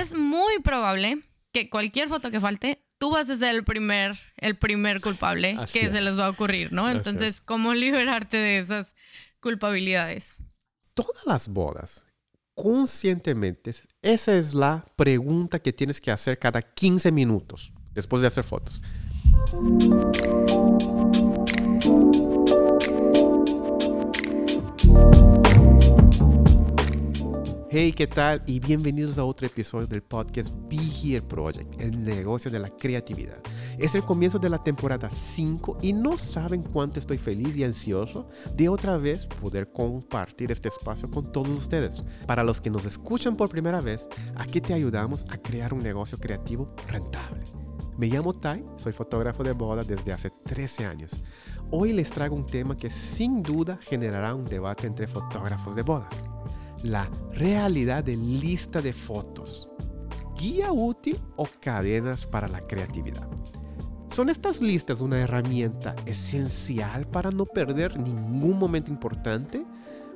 es muy probable que cualquier foto que falte, tú vas a ser el primer, el primer culpable que se les va a ocurrir, ¿no? Entonces, ¿cómo liberarte de esas culpabilidades? Todas las bodas, conscientemente, esa es la pregunta que tienes que hacer cada 15 minutos después de hacer fotos. Hey, ¿qué tal? Y bienvenidos a otro episodio del podcast Be Here Project, el negocio de la creatividad. Es el comienzo de la temporada 5 y no saben cuánto estoy feliz y ansioso de otra vez poder compartir este espacio con todos ustedes. Para los que nos escuchan por primera vez, aquí te ayudamos a crear un negocio creativo rentable. Me llamo Tai, soy fotógrafo de boda desde hace 13 años. Hoy les traigo un tema que sin duda generará un debate entre fotógrafos de bodas la realidad de lista de fotos, guía útil o cadenas para la creatividad. ¿Son estas listas una herramienta esencial para no perder ningún momento importante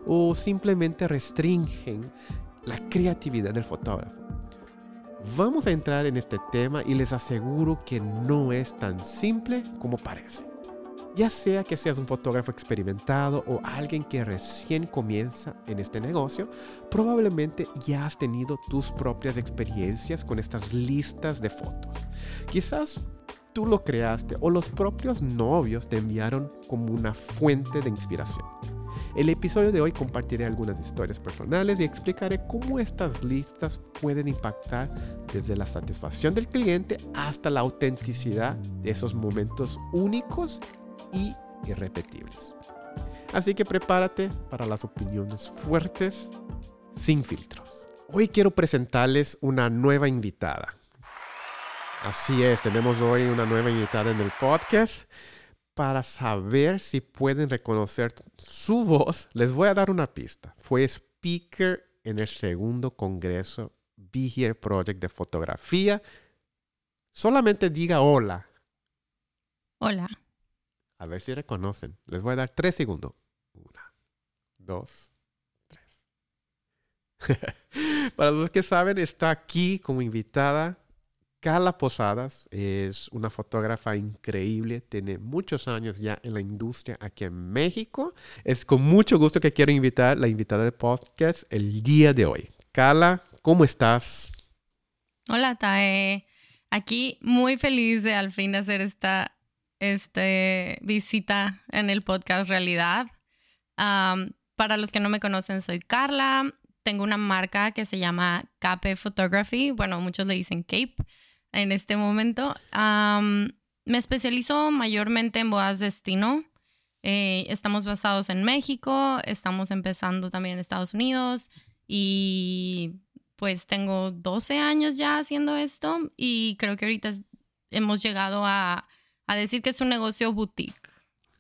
o simplemente restringen la creatividad del fotógrafo? Vamos a entrar en este tema y les aseguro que no es tan simple como parece. Ya sea que seas un fotógrafo experimentado o alguien que recién comienza en este negocio, probablemente ya has tenido tus propias experiencias con estas listas de fotos. Quizás tú lo creaste o los propios novios te enviaron como una fuente de inspiración. El episodio de hoy compartiré algunas historias personales y explicaré cómo estas listas pueden impactar desde la satisfacción del cliente hasta la autenticidad de esos momentos únicos y irrepetibles. Así que prepárate para las opiniones fuertes sin filtros. Hoy quiero presentarles una nueva invitada. Así es, tenemos hoy una nueva invitada en el podcast. Para saber si pueden reconocer su voz, les voy a dar una pista. Fue speaker en el segundo congreso Be Here Project de fotografía. Solamente diga hola. Hola. A ver si reconocen. Les voy a dar tres segundos. Una, dos, tres. Para los que saben, está aquí como invitada Carla Posadas. Es una fotógrafa increíble. Tiene muchos años ya en la industria aquí en México. Es con mucho gusto que quiero invitar la invitada de podcast el día de hoy. Carla, ¿cómo estás? Hola, Tae. Aquí muy feliz de al fin hacer esta este, visita en el podcast Realidad. para los que no me conocen, soy Carla. Tengo una marca que se llama Cape Photography. Bueno, muchos le dicen Cape en este momento. me especializo mayormente en bodas destino. Eh, estamos basados en México, estamos empezando también en Estados Unidos y pues tengo 12 años ya haciendo esto y creo que ahorita hemos llegado a a decir que es un negocio boutique,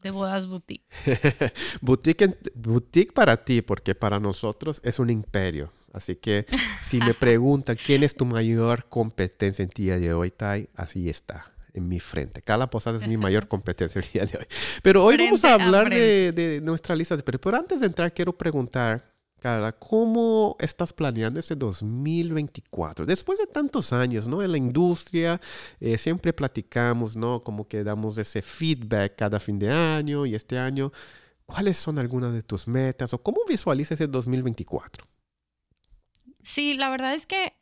de bodas boutique. boutique, boutique para ti, porque para nosotros es un imperio. Así que si me preguntan quién es tu mayor competencia en día de hoy, Tai, así está en mi frente. Cada Posada es mi mayor competencia el día de hoy. Pero hoy vamos a hablar de, de, nuestra lista de... Pero antes de entrar, quiero preguntar ¿cómo estás planeando ese 2024? Después de tantos años, ¿no? En la industria, eh, siempre platicamos, ¿no? Como que damos ese feedback cada fin de año y este año. ¿Cuáles son algunas de tus metas o cómo visualizas el 2024? Sí, la verdad es que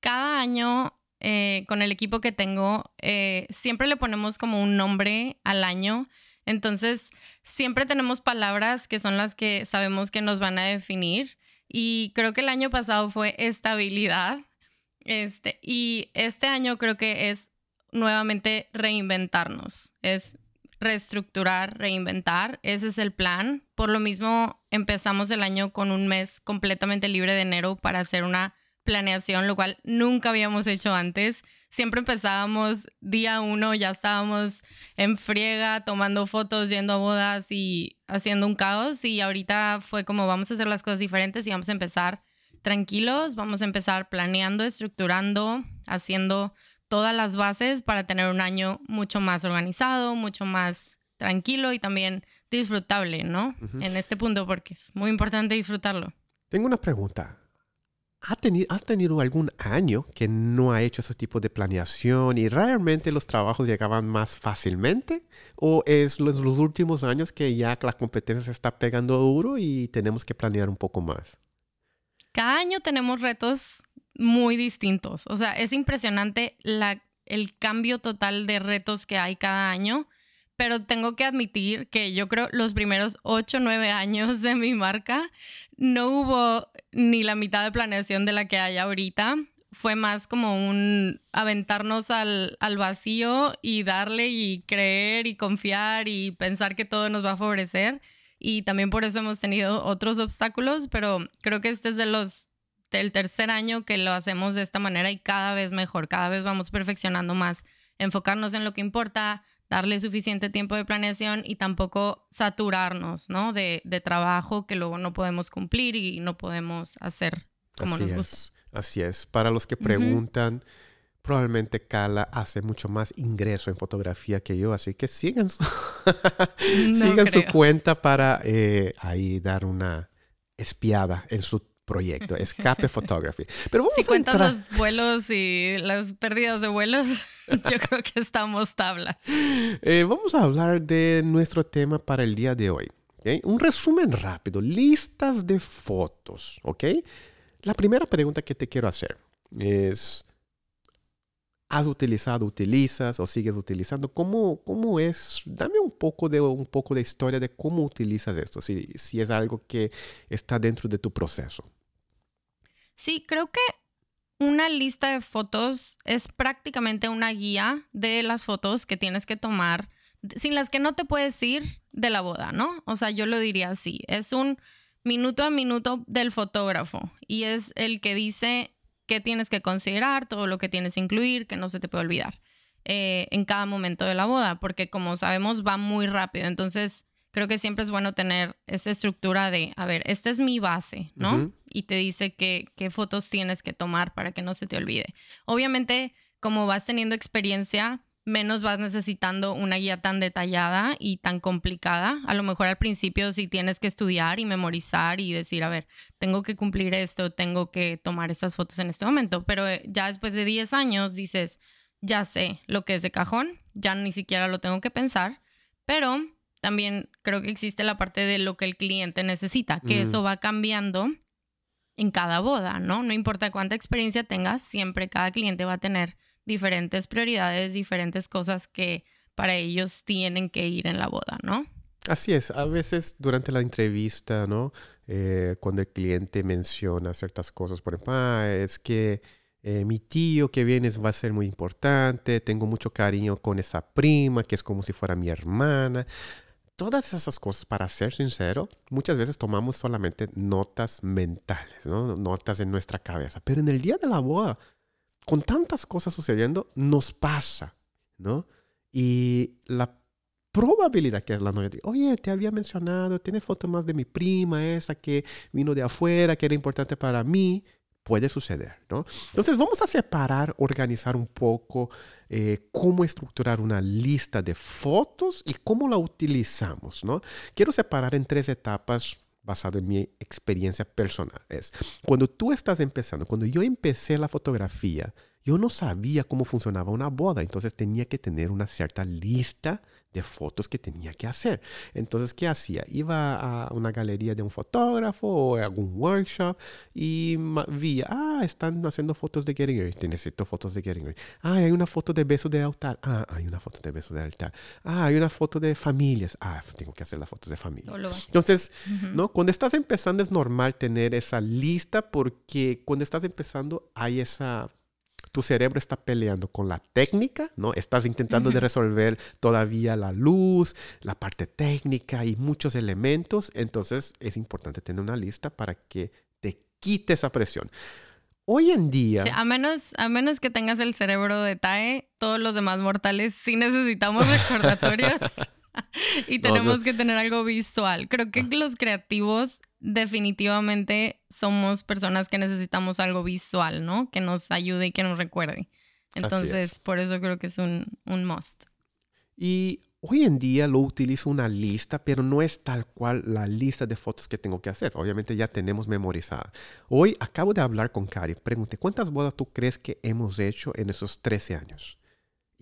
cada año eh, con el equipo que tengo, eh, siempre le ponemos como un nombre al año. Entonces, siempre tenemos palabras que son las que sabemos que nos van a definir. Y creo que el año pasado fue estabilidad. Este, y este año creo que es nuevamente reinventarnos. Es reestructurar, reinventar. Ese es el plan. Por lo mismo, empezamos el año con un mes completamente libre de enero para hacer una planeación, lo cual nunca habíamos hecho antes siempre empezábamos día uno, ya estábamos en friega, tomando fotos, yendo a bodas y haciendo un caos. Y ahorita fue como vamos a hacer las cosas diferentes y vamos a empezar tranquilos, vamos a empezar planeando, estructurando, haciendo todas las bases para tener un año mucho más organizado, mucho más tranquilo y también disfrutable, ¿no? En este punto, porque es muy importante disfrutarlo. Tengo una pregunta. ¿Has tenido, ¿has tenido algún año que no ha hecho ese tipo de planeación y realmente los trabajos llegaban más fácilmente? ¿O es los, últimos años que ya la competencia se está pegando duro y tenemos que planear un poco más? Cada año tenemos retos muy distintos. O sea, es impresionante el cambio total de retos que hay cada año pero tengo que admitir que yo creo los primeros 8 o 9 años de mi marca no hubo ni la mitad de planeación de la que hay ahorita. Fue más como un aventarnos al, al vacío y darle y creer y confiar y pensar que todo nos va a favorecer. Y también por eso hemos tenido otros obstáculos, pero creo que este es de los del tercer año que lo hacemos de esta manera y cada vez mejor, cada vez vamos perfeccionando más, enfocarnos en lo que importa, darle suficiente tiempo de planeación y tampoco saturarnos, ¿no? De, trabajo que luego no podemos cumplir y no podemos hacer como nos gusta. así es. Para los que preguntan, probablemente Carla hace mucho más ingreso en fotografía que yo, así que sigan su, sigan su cuenta para eh, ahí dar una espiada en su proyecto, Escape Photography. Pero si cuentas los vuelos y las pérdidas de vuelos, yo creo que estamos tablas. Eh, vamos a hablar de nuestro tema para el día de hoy. Un resumen rápido, listas de fotos, ¿ok? La primera pregunta que te quiero hacer es, has utilizado, utilizas o sigues utilizando? ¿Cómo, cómo es? Dame un poco, de, un poco de historia de cómo utilizas esto, si, si es algo que está dentro de tu proceso. Sí, creo que una lista de fotos es prácticamente una guía de las fotos que tienes que tomar, sin las que no te puedes ir de la boda, ¿no? O sea, yo lo diría así, es un minuto a minuto del fotógrafo y es el que dice qué tienes que considerar, todo lo que tienes que incluir, que no se te puede olvidar eh, en cada momento de la boda, porque como sabemos va muy rápido. Entonces, creo que siempre es bueno tener esa estructura de, a ver, esta es mi base, ¿no? Y te dice qué, qué fotos tienes que tomar para que no se te olvide. Obviamente, como vas teniendo experiencia, menos vas necesitando una guía tan detallada y tan complicada. A lo mejor al principio sí tienes que estudiar y memorizar y decir, a ver, tengo que cumplir esto, tengo que tomar estas fotos en este momento, pero eh, ya después de 10 años dices, ya sé lo que es de cajón, ya ni siquiera lo tengo que pensar, pero también creo que existe la parte de lo que el cliente necesita, que eso va cambiando en cada boda, ¿no? No importa cuánta experiencia tengas, siempre cada cliente va a tener diferentes prioridades, diferentes cosas que para ellos tienen que ir en la boda, ¿no? Así es, a veces durante la entrevista, ¿no? Eh, cuando el cliente menciona ciertas cosas, por ejemplo, ah, es que eh, mi tío que viene va a ser muy importante, tengo mucho cariño con esa prima que es como si fuera mi hermana. Todas esas cosas, para ser sincero, muchas veces tomamos solamente notas mentales, ¿no? Notas en nuestra cabeza. Pero en el día de la boda, con tantas cosas sucediendo, nos pasa, ¿no? Y la probabilidad que la novia diga, oye, te había mencionado, tiene foto más de mi prima, esa que vino de afuera, que era importante para mí, puede suceder, ¿no? Entonces vamos a separar, organizar un poco eh, cómo estructurar una lista de fotos y cómo la utilizamos, ¿no? Quiero separar en tres etapas basado en mi experiencia personal. Es cuando tú estás empezando, cuando yo empecé la fotografía, yo no sabía cómo funcionaba una boda, entonces tenía que tener una cierta lista de fotos que tenía que hacer. Entonces, ¿qué hacía? Iba a una galería de un fotógrafo o a algún workshop y vi, ah, están haciendo fotos de getting ready. Necesito fotos de getting ready. Ah, hay una foto de beso de altar. Ah, hay una foto de beso de altar. Ah, hay una foto de familias. Ah, tengo que hacer las fotos de familia. Entonces, ¿no? Cuando estás empezando es normal tener esa lista porque cuando estás empezando hay esa tu cerebro está peleando con la técnica, ¿no? Estás intentando de resolver todavía la luz, la parte técnica y muchos elementos. Entonces es importante tener una lista para que te quite esa presión. Hoy en día... a, menos, a menos que tengas el cerebro de TAE, todos los demás mortales sí necesitamos recordatorios. y tenemos que tener algo visual. Creo que ah. los creativos definitivamente somos personas que necesitamos algo visual, ¿no? Que nos ayude y que nos recuerde. Entonces, por eso creo que es un, un must. Y hoy en día lo utilizo una lista, pero no es tal cual la lista de fotos que tengo que hacer. Obviamente ya tenemos memorizada. Hoy acabo de hablar con Cari. Pregunté, ¿cuántas bodas tú crees que hemos hecho en esos 13 años?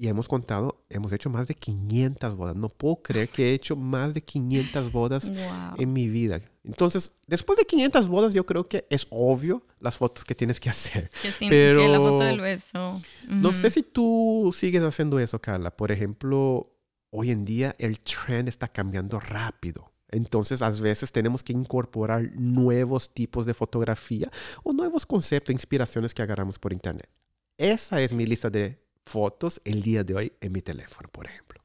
Y hemos contado, hemos hecho más de 500 bodas. No puedo creer que he hecho más de 500 bodas en mi vida. Entonces, después de 500 bodas, yo creo que es obvio las fotos que tienes que hacer. pero la foto del beso. No sé si tú sigues haciendo eso, Carla. Por ejemplo, hoy en día el trend está cambiando rápido. Entonces, a veces tenemos que incorporar nuevos tipos de fotografía o nuevos conceptos, inspiraciones que agarramos por internet. Esa es mi lista de fotos el día de hoy en mi teléfono, por ejemplo.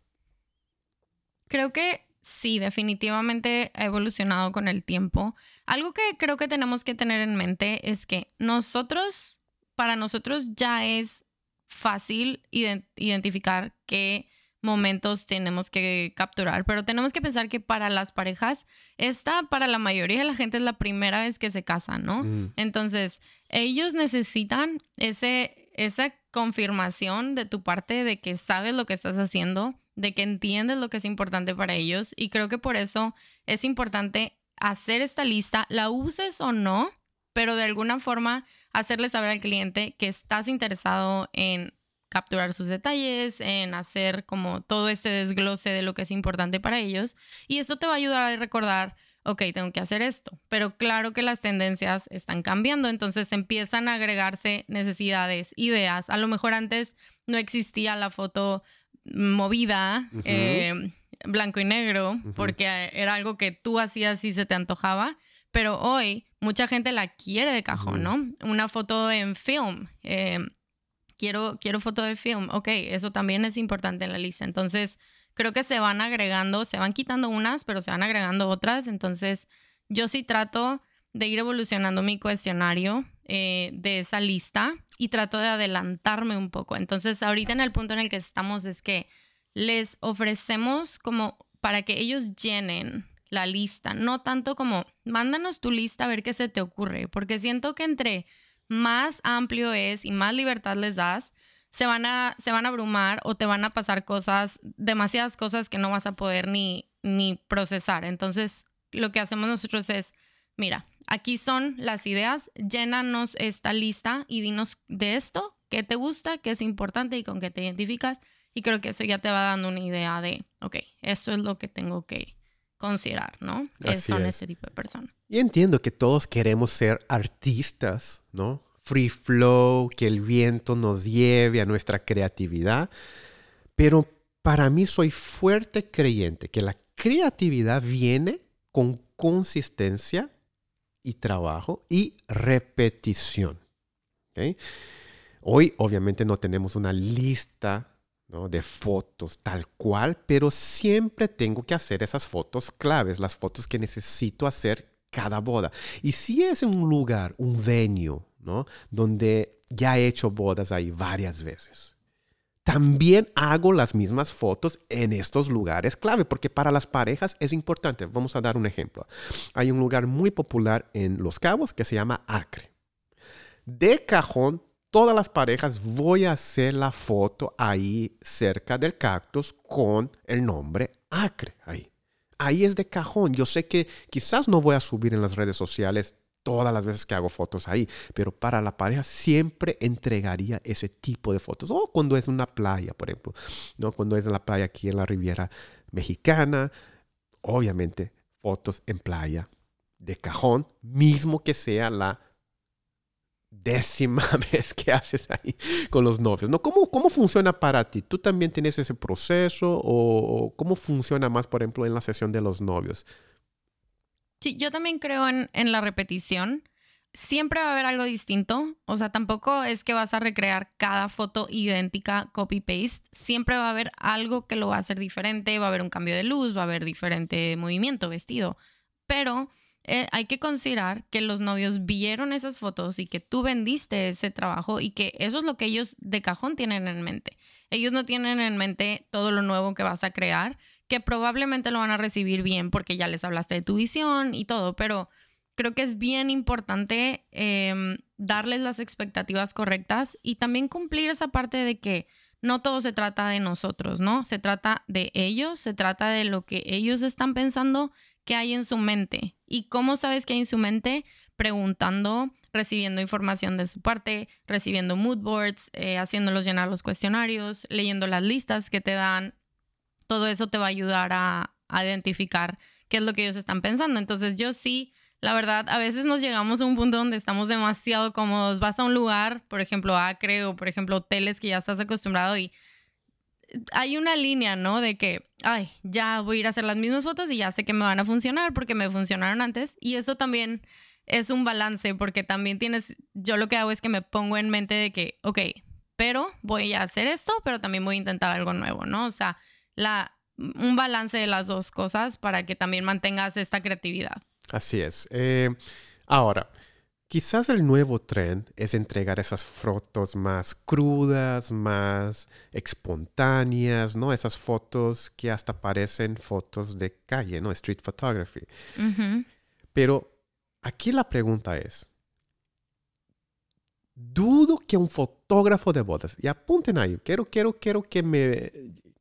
Creo que sí, definitivamente ha evolucionado con el tiempo. Algo que creo que tenemos que tener en mente es que nosotros, para nosotros ya es fácil identificar que momentos tenemos que capturar, pero tenemos que pensar que para las parejas, esta para la mayoría de la gente es la primera vez que se casan, ¿no? Entonces, ellos necesitan ese, esa confirmación de tu parte de que sabes lo que estás haciendo, de que entiendes lo que es importante para ellos y creo que por eso es importante hacer esta lista, la uses o no, pero de alguna forma hacerle saber al cliente que estás interesado en capturar sus detalles, en hacer como todo este desglose de lo que es importante para ellos. Y esto te va a ayudar a recordar, ok, tengo que hacer esto. Pero claro que las tendencias están cambiando, entonces empiezan a agregarse necesidades, ideas. A lo mejor antes no existía la foto movida, eh, blanco y negro, porque era algo que tú hacías y se te antojaba. Pero hoy mucha gente la quiere de cajón, ¿no? Una foto en film. Eh, quiero, quiero foto de film, ok, eso también es importante en la lista. Entonces, creo que se van agregando, se van quitando unas, pero se van agregando otras. Entonces, yo sí trato de ir evolucionando mi cuestionario eh, de esa lista y trato de adelantarme un poco. Entonces, ahorita en el punto en el que estamos es que les ofrecemos como para que ellos llenen la lista, no tanto como mándanos tu lista a ver qué se te ocurre, porque siento que entre más amplio es y más libertad les das, se van a, se van a abrumar o te van a pasar cosas, demasiadas cosas que no vas a poder ni, ni procesar. Entonces, lo que hacemos nosotros es, mira, aquí son las ideas, llénanos esta lista y dinos de esto, qué te gusta, qué es importante y con qué te identificas. Y creo que eso ya te va dando una idea de, ok, esto es lo que tengo que considerar, ¿no? Que son ese tipo de personas. Y entiendo que todos queremos ser artistas, ¿no? Free flow, que el viento nos lleve a nuestra creatividad. Pero para mí soy fuerte creyente que la creatividad viene con consistencia y trabajo y repetición. Hoy obviamente no tenemos una lista de fotos tal cual, pero siempre tengo que hacer esas fotos claves, las fotos que necesito hacer cada boda. Y si es un lugar, un venue, donde ya he hecho bodas ahí varias veces, también hago las mismas fotos en estos lugares clave, porque para las parejas es importante. Vamos a dar un ejemplo. Hay un lugar muy popular en Los Cabos que se llama Acre. De cajón, todas las parejas voy a hacer la foto ahí cerca del cactus con el nombre Acre ahí. Ahí es de cajón. Yo sé que quizás no voy a subir en las redes sociales todas las veces que hago fotos ahí, pero para la pareja siempre entregaría ese tipo de fotos. O cuando es una playa, por ejemplo, ¿no? cuando es en la playa aquí en la Riviera Mexicana, obviamente fotos en playa de cajón, mismo que sea la décima vez que haces ahí con los novios, ¿no? ¿Cómo, ¿Cómo funciona para ti? ¿Tú también tienes ese proceso o cómo funciona más, por ejemplo, en la sesión de los novios? Sí, yo también creo en, en la repetición. Siempre va a haber algo distinto, o sea, tampoco es que vas a recrear cada foto idéntica, copy-paste, siempre va a haber algo que lo va a hacer diferente, va a haber un cambio de luz, va a haber diferente movimiento, vestido, pero eh, hay que considerar que los novios vieron esas fotos y que tú vendiste ese trabajo y que eso es lo que ellos de cajón tienen en mente. Ellos no tienen en mente todo lo nuevo que vas a crear, que probablemente lo van a recibir bien porque ya les hablaste de tu visión y todo, pero creo que es bien importante em, darles las expectativas correctas y también cumplir esa parte de que no todo se trata de nosotros, ¿no? Se trata de ellos, se trata de lo que ellos están pensando que hay en su mente. ¿Y cómo sabes que hay en su mente? Preguntando, recibiendo información de su parte, recibiendo mood boards, eh, haciéndolos llenar los cuestionarios, leyendo las listas que te dan. Todo eso te va a ayudar a, identificar qué es lo que ellos están pensando. Entonces yo sí la verdad, a veces nos llegamos a un punto donde estamos demasiado cómodos. Vas a un lugar, por ejemplo, Acre o por ejemplo hoteles que ya estás acostumbrado y hay una línea, ¿no? De que, ay, ya voy a ir a hacer las mismas fotos y ya sé que me van a funcionar porque me funcionaron antes. Y eso también es un balance porque también tienes, yo lo que hago es que me pongo en mente de que, ok, pero voy a hacer esto, pero también voy a intentar algo nuevo, ¿no? O sea, la, un balance de las dos cosas para que también mantengas esta creatividad. Así es. Eh, ahora, quizás el nuevo trend es entregar esas fotos más crudas, más espontáneas, ¿no? Esas fotos que hasta parecen fotos de calle, ¿no? Street photography. Pero aquí la pregunta es, dudo que un fotógrafo de bodas, y apunten ahí, quiero, quiero, quiero que me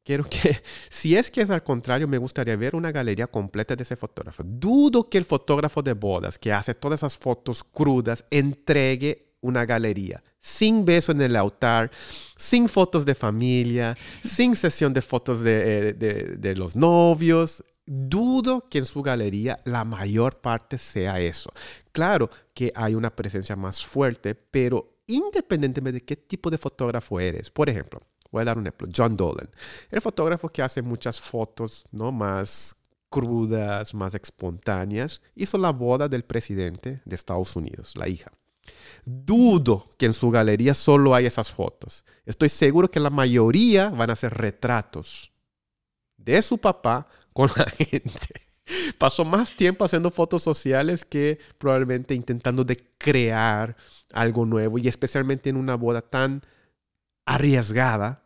quiero que, si es que es al contrario, me gustaría ver una galería completa de ese fotógrafo. Dudo que el fotógrafo de bodas que hace todas esas fotos crudas entregue una galería sin beso en el altar, sin fotos de familia, sin sesión de fotos de, eh, de, de los novios. Dudo que en su galería la mayor parte sea eso. Claro que hay una presencia más fuerte, pero independientemente de qué tipo de fotógrafo eres, por ejemplo, Voy a dar un ejemplo. John Dolan, el fotógrafo que hace muchas fotos ¿no? más crudas, más espontáneas, hizo la boda del presidente de Estados Unidos, la hija. Dudo que en su galería solo hay esas fotos. Estoy seguro que la mayoría van a ser retratos de su papá con la gente. Pasó más tiempo haciendo fotos sociales que probablemente intentando de crear algo nuevo y especialmente en una boda tan arriesgada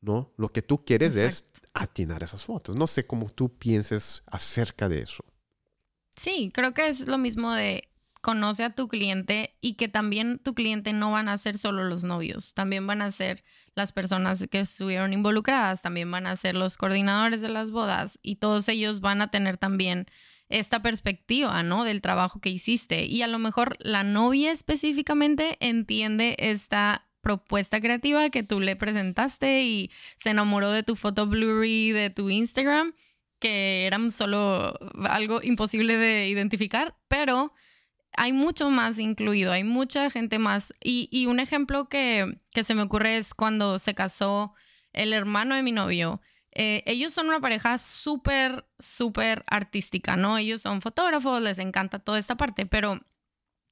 ¿no? Lo que tú quieres es atinar esas fotos. No sé cómo tú pienses acerca de eso. Sí, creo que es lo mismo de conoce a tu cliente y que también tu cliente no van a ser solo los novios, también van a ser las personas que estuvieron involucradas, también van a ser los coordinadores de las bodas y todos ellos van a tener también esta perspectiva, ¿no? Del trabajo que hiciste. Y a lo mejor la novia específicamente entiende esta propuesta creativa que tú le presentaste y se enamoró de tu foto blurry de tu Instagram, que eran solo algo imposible de identificar, pero hay mucho más incluido, hay mucha gente más. Y, un ejemplo que, se me ocurre es cuando se casó el hermano de mi novio. Eh, ellos son una pareja súper, súper artística, ¿no? Ellos son fotógrafos, les encanta toda esta parte, pero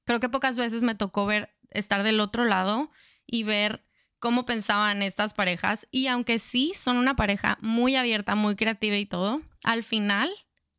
creo que pocas veces me tocó ver, estar del otro lado y ver cómo pensaban estas parejas. Y aunque sí son una pareja muy abierta, muy creativa y todo, al final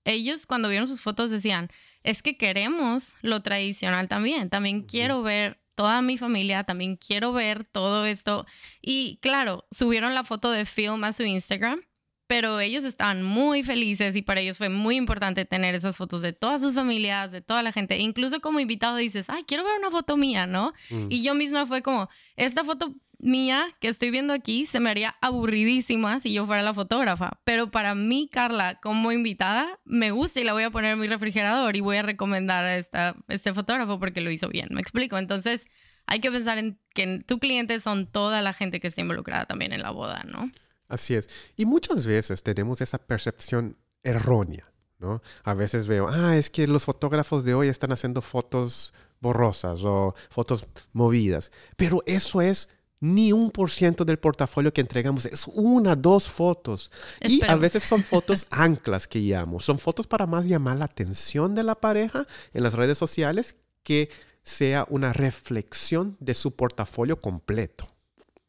ellos cuando vieron sus fotos decían, es que queremos lo tradicional también, también quiero ver toda mi familia, también quiero ver todo esto. Y claro, subieron la foto de film a su Instagram pero ellos estaban muy felices y para ellos fue muy importante tener esas fotos de todas sus familias, de toda la gente. incluso como invitado dices, ay, quiero ver una foto mía, ¿no? Mm. Y yo misma fue como, esta foto mía que estoy viendo aquí se me haría aburridísima si yo fuera la fotógrafa. Pero para mí, Carla, como invitada, me gusta y la voy a poner en mi refrigerador y voy a recomendar a, esta, este fotógrafo porque lo hizo bien. Me explico. Entonces, hay que pensar en que tu cliente son toda la gente que está involucrada también en la boda, ¿no? Así es. Y muchas veces tenemos esa percepción errónea, ¿no? A veces veo, ah, es que los fotógrafos de hoy están haciendo fotos borrosas o fotos movidas. Pero eso es ni un por ciento del portafolio que entregamos. Es una, dos fotos. Y a veces son fotos anclas que llamo. Son fotos para más llamar la atención de la pareja en las redes sociales que sea una reflexión de su portafolio completo.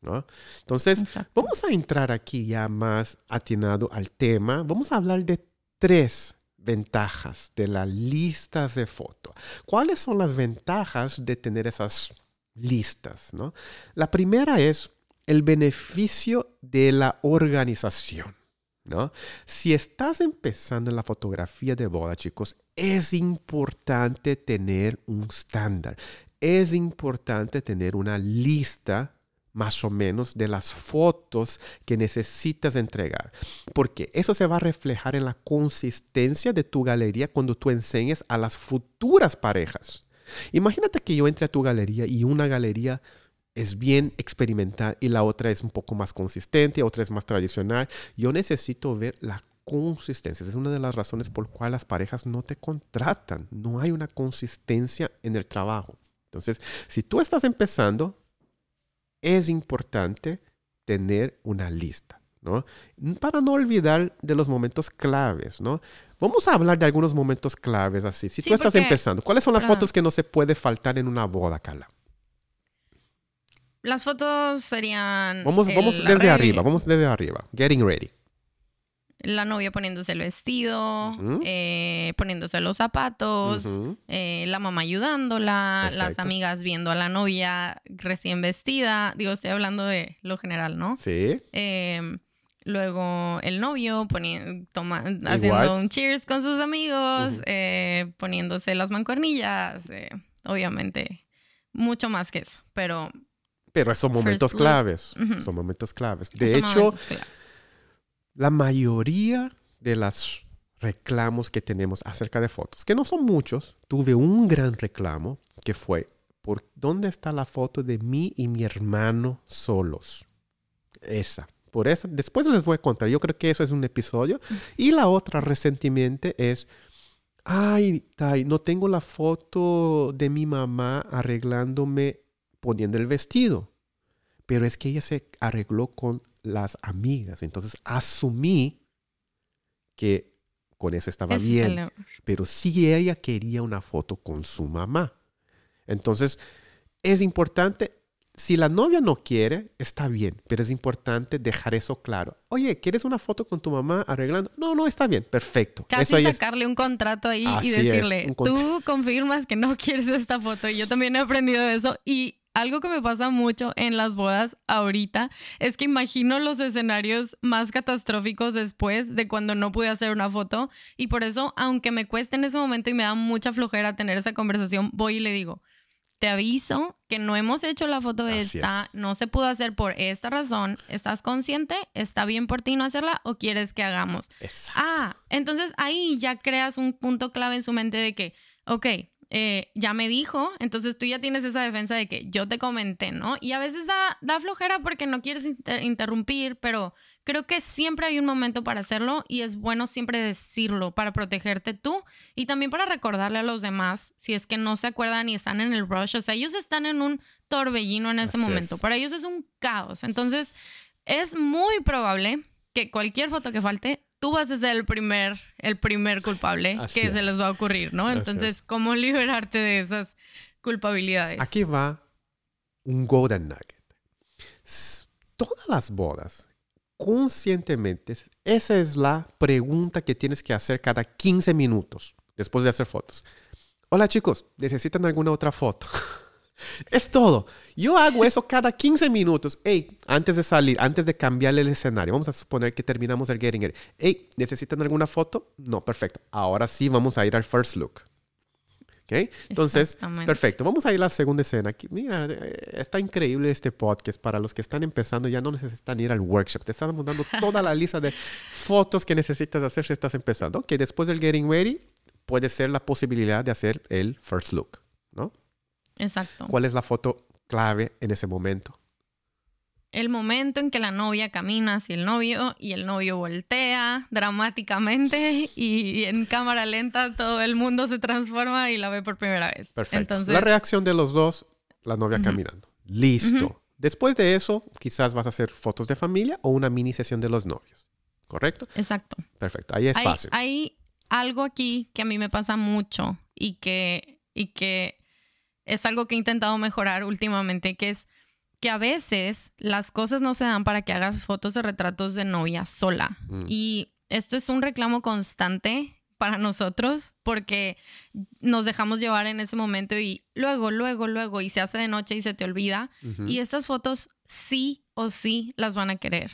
Entonces, vamos a entrar aquí ya más atinado al tema. Vamos a hablar de tres ventajas de las listas de fotos. ¿Cuáles son las ventajas de tener esas listas? ¿no? La primera es el beneficio de la organización. ¿no? Si estás empezando en la fotografía de boda, chicos, es importante tener un estándar. Es importante tener una lista más o menos de las fotos que necesitas entregar, porque eso se va a reflejar en la consistencia de tu galería cuando tú enseñes a las futuras parejas. Imagínate que yo entre a tu galería y una galería es bien experimental y la otra es un poco más consistente, otra es más tradicional. Yo necesito ver la consistencia. Es una de las razones por cuales las parejas no te contratan. No hay una consistencia en el trabajo. Entonces, si tú estás empezando, es importante tener una lista, ¿no? Para no olvidar de los momentos claves, ¿no? Vamos a hablar de algunos momentos claves así. Si tú estás empezando, ¿cuáles son las fotos que no se puede faltar en una boda, Carla? Las fotos serían. Vamos, vamos desde arriba, vamos desde arriba. Getting ready la novia poniéndose el vestido, eh, poniéndose los zapatos, eh, la mamá ayudándola, las amigas viendo a la novia recién vestida. Digo, estoy hablando de lo general, ¿no? Sí. Em, luego el novio haciendo un cheers con sus amigos, eh, poniéndose las mancuernillas, obviamente mucho más que eso, pero... Pero son momentos claves, son momentos claves. De hecho, la mayoría de los reclamos que tenemos acerca de fotos, que no son muchos, tuve un gran reclamo que fue, ¿por dónde está la foto de mí y mi hermano solos? Esa. Por eso, después les voy a contar. Yo creo que eso es un episodio. Y la otra recientemente es, ay, Tai, no tengo la foto de mi mamá arreglándome poniendo el vestido. Pero es que ella se arregló con las amigas. Entonces asumí que con eso estaba bien. Pero si ella quería una foto con su mamá. Entonces es importante, si la novia no quiere, está bien, pero es importante dejar eso claro. Oye, ¿quieres una foto con tu mamá arreglando? No, no, está bien, perfecto. Casi sacarle un contrato ahí y decirle, tú confirmas que no quieres esta foto. Y yo también he aprendido eso y algo que me pasa mucho en las bodas ahorita es que imagino los escenarios más catastróficos después de cuando no pude hacer una foto y por eso, aunque me cueste en ese momento y me da mucha flojera tener esa conversación, voy y le digo, te aviso que no hemos hecho la foto esta, no se pudo hacer por esta razón, ¿estás consciente? ¿Está bien por ti no hacerla o quieres que hagamos? Ah, entonces ahí ya creas un punto clave en su mente de que, ok, eh, ya me dijo, entonces tú ya tienes esa defensa de que yo te comenté, ¿no? Y a veces da, da flojera porque no quieres interrumpir, pero creo que siempre hay un momento para hacerlo y es bueno siempre decirlo para protegerte tú y también para recordarle a los demás si es que no se acuerdan y están en el rush, o sea, ellos están en un torbellino en ese momento, para ellos es un caos, entonces es muy probable que cualquier foto que falte tú vas a ser el primer, el primer culpable que se les va a ocurrir, ¿no? Entonces, ¿cómo liberarte de esas culpabilidades? Aquí va un golden nugget. Todas las bodas, conscientemente, esa es la pregunta que tienes que hacer cada 15 minutos después de hacer fotos. Hola chicos, ¿necesitan alguna otra foto? Es todo. Yo hago eso cada 15 minutos. Hey, antes de salir, antes de cambiarle el escenario, vamos a suponer que terminamos el Getting It. Hey, ¿necesitan alguna foto? No, perfecto. Ahora sí vamos a ir al first look. ¿Ok? Entonces, perfecto. Vamos a ir a la segunda escena. Mira, eh, está increíble este podcast. Para los que están empezando, ya no necesitan ir al workshop. Te estamos dando toda la lista de fotos que necesitas hacer si estás empezando. Ok, después del Getting Ready, puede ser la posibilidad de hacer el first look, ¿no? Exacto. ¿Cuál es la foto clave en ese momento? El momento en que la novia camina hacia el novio y el novio voltea dramáticamente y en cámara lenta todo el mundo se transforma y la ve por primera vez. Perfecto. La reacción de los dos, la novia caminando. Listo. Después de eso, quizás vas a hacer fotos de familia o una mini sesión de los novios. ¿Correcto? Exacto. Perfecto. Ahí es fácil. Hay algo aquí que a mí me pasa mucho y que, y que es algo que he intentado mejorar últimamente, que es que a veces las cosas no se dan para que hagas fotos de retratos de novia sola. Mm. Y esto es un reclamo constante para nosotros porque nos dejamos llevar en ese momento y luego, luego, luego, y se hace de noche y se te olvida. Y estas fotos sí o sí las van a querer.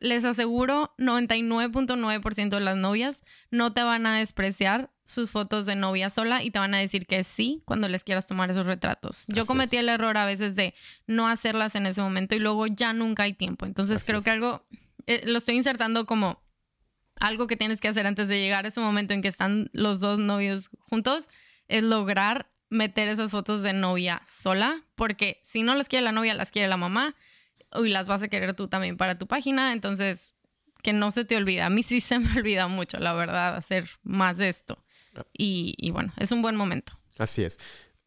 les aseguro, 99.9% de las novias no te van a despreciar sus fotos de novia sola y te van a decir que sí cuando les quieras tomar esos retratos. Yo Así cometí es. el error a veces de no hacerlas en ese momento y luego ya nunca hay tiempo. Entonces Así creo es. que algo, eh, lo estoy insertando como algo que tienes que hacer antes de llegar a ese momento en que están los dos novios juntos, es lograr meter esas fotos de novia sola, porque si no las quiere la novia, las quiere la mamá y las vas a querer tú también para tu página, entonces que no se te olvida. A mí sí se me olvida mucho, la verdad, hacer más de esto. Y, y bueno, es un buen momento. Así es.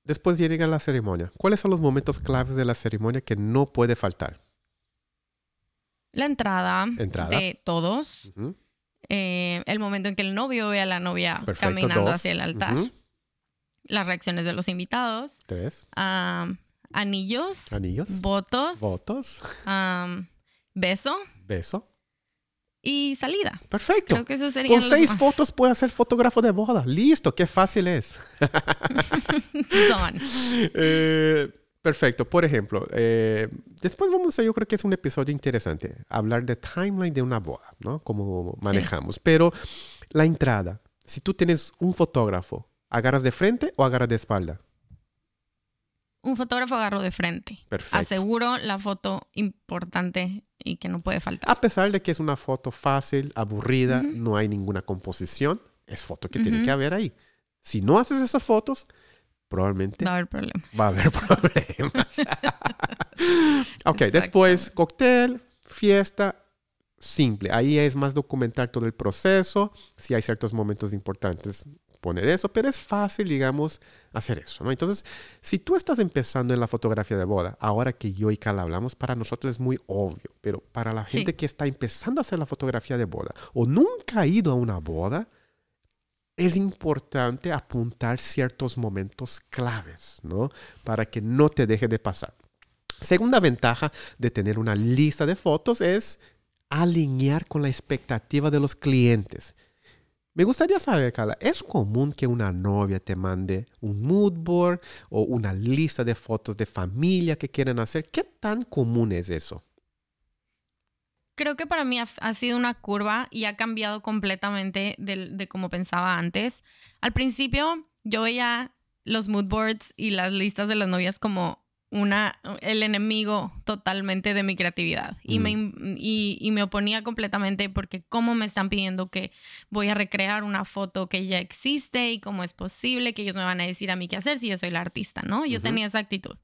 Después llega la ceremonia. ¿Cuáles son los momentos claves de la ceremonia que no puede faltar? La entrada, Entrada. de todos, eh, el momento en que el novio ve a la novia Perfecto. caminando Dos. hacia el altar, las reacciones de los invitados, Tres. anillos, Anillos. votos, Votos. beso Beso. Y salida. Perfecto. Creo que eso Con seis fotos puede ser fotógrafo de boda. Listo, qué fácil es. Son. Eh, perfecto. Por ejemplo, eh, después vamos a, yo creo que es un episodio interesante, hablar de timeline de una boda, ¿no? Cómo manejamos. Pero la entrada, si tú tienes un fotógrafo, ¿agarras de frente o agarras de espalda? Un fotógrafo agarro de frente. Perfecto. Aseguro la foto importante y que no puede faltar. A pesar de que es una foto fácil, aburrida, no hay ninguna composición, es foto que tiene Ujú. que haber ahí. Si no haces esas fotos, probablemente va a haber problema. va a haber problemas. ok, después cóctel, fiesta, simple. Ahí es más documentar todo el proceso. Si hay ciertos momentos importantes, poner eso, pero es fácil, digamos, hacer eso. ¿no? Entonces, si tú estás empezando en la fotografía de boda, ahora que yo y Carla hablamos, para nosotros es muy obvio, pero para la Sí. gente que está empezando a hacer la fotografía de boda o nunca ha ido a una boda, es importante apuntar ciertos momentos claves, ¿no? Para que no te deje de pasar. Segunda ventaja de tener una lista de fotos es alinear con la expectativa de los clientes. Me gustaría saber, Carla, ¿es común que una novia te mande un mood board o una lista de fotos de familia que quieren hacer? ¿Qué tan común es eso? Creo que para mí ha, sido una curva y ha cambiado completamente del- de, cómo pensaba antes. Al principio yo veía los mood boards y las listas de las novias como una, el enemigo totalmente de mi creatividad. Y, me, im- y, y me oponía completamente porque cómo me están pidiendo que voy a recrear una foto que ya existe y cómo es posible que ellos me van a decir a mí qué hacer si yo soy la artista, ¿no? Yo tenía esa actitud.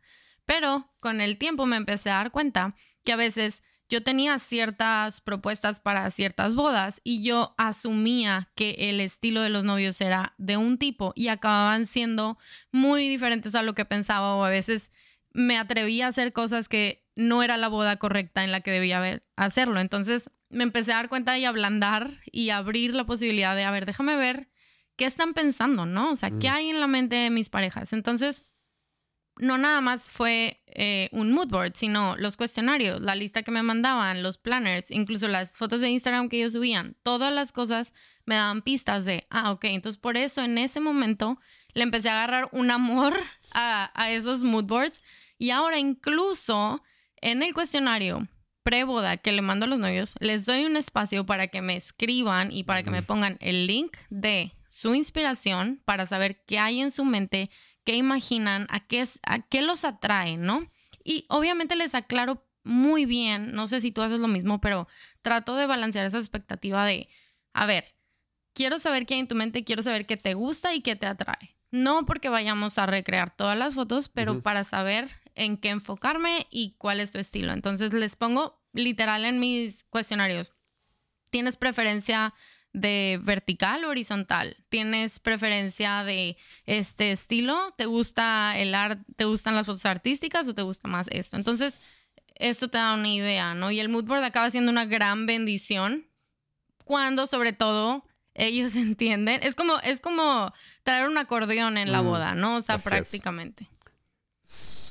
Pero con el tiempo me empecé a dar cuenta que a veces yo tenía ciertas propuestas para ciertas bodas y yo asumía que el estilo de los novios era de un tipo y acababan siendo muy diferentes a lo que pensaba o a veces me atrevía a hacer cosas que no era la boda correcta en la que debía haber, hacerlo. Entonces me empecé a dar cuenta y ablandar y abrir la posibilidad de, a ver, déjame ver qué están pensando, ¿no? O sea, ¿qué Mm. hay en la mente de mis parejas? Entonces, no nada más fue eh, un mood board, sino los cuestionarios, la lista que me mandaban, los planners, incluso las fotos de Instagram que ellos subían, todas las cosas me daban pistas de, ah, ok, entonces por eso en ese momento le empecé a agarrar un amor a, a esos mood boards y ahora incluso en el cuestionario preboda que le mando a los novios, les doy un espacio para que me escriban y para que me pongan el link de su inspiración para saber qué hay en su mente, qué imaginan, a qué, a qué los atrae, ¿no? Y obviamente les aclaro muy bien, no sé si tú haces lo mismo, pero trato de balancear esa expectativa de, a ver, quiero saber qué hay en tu mente, quiero saber qué te gusta y qué te atrae. No porque vayamos a recrear todas las fotos, pero para saber en qué enfocarme y cuál es tu estilo. Entonces les pongo literal en mis cuestionarios. ¿Tienes preferencia de vertical o horizontal? ¿Tienes preferencia de este estilo? ¿Te gusta el arte? ¿Te gustan las fotos artísticas o te gusta más esto? Entonces, esto te da una idea, ¿no? Y el mood board acaba siendo una gran bendición cuando, sobre todo, ellos entienden. Es como, es como traer un acordeón en la Mm, boda, ¿no? O sea, así prácticamente.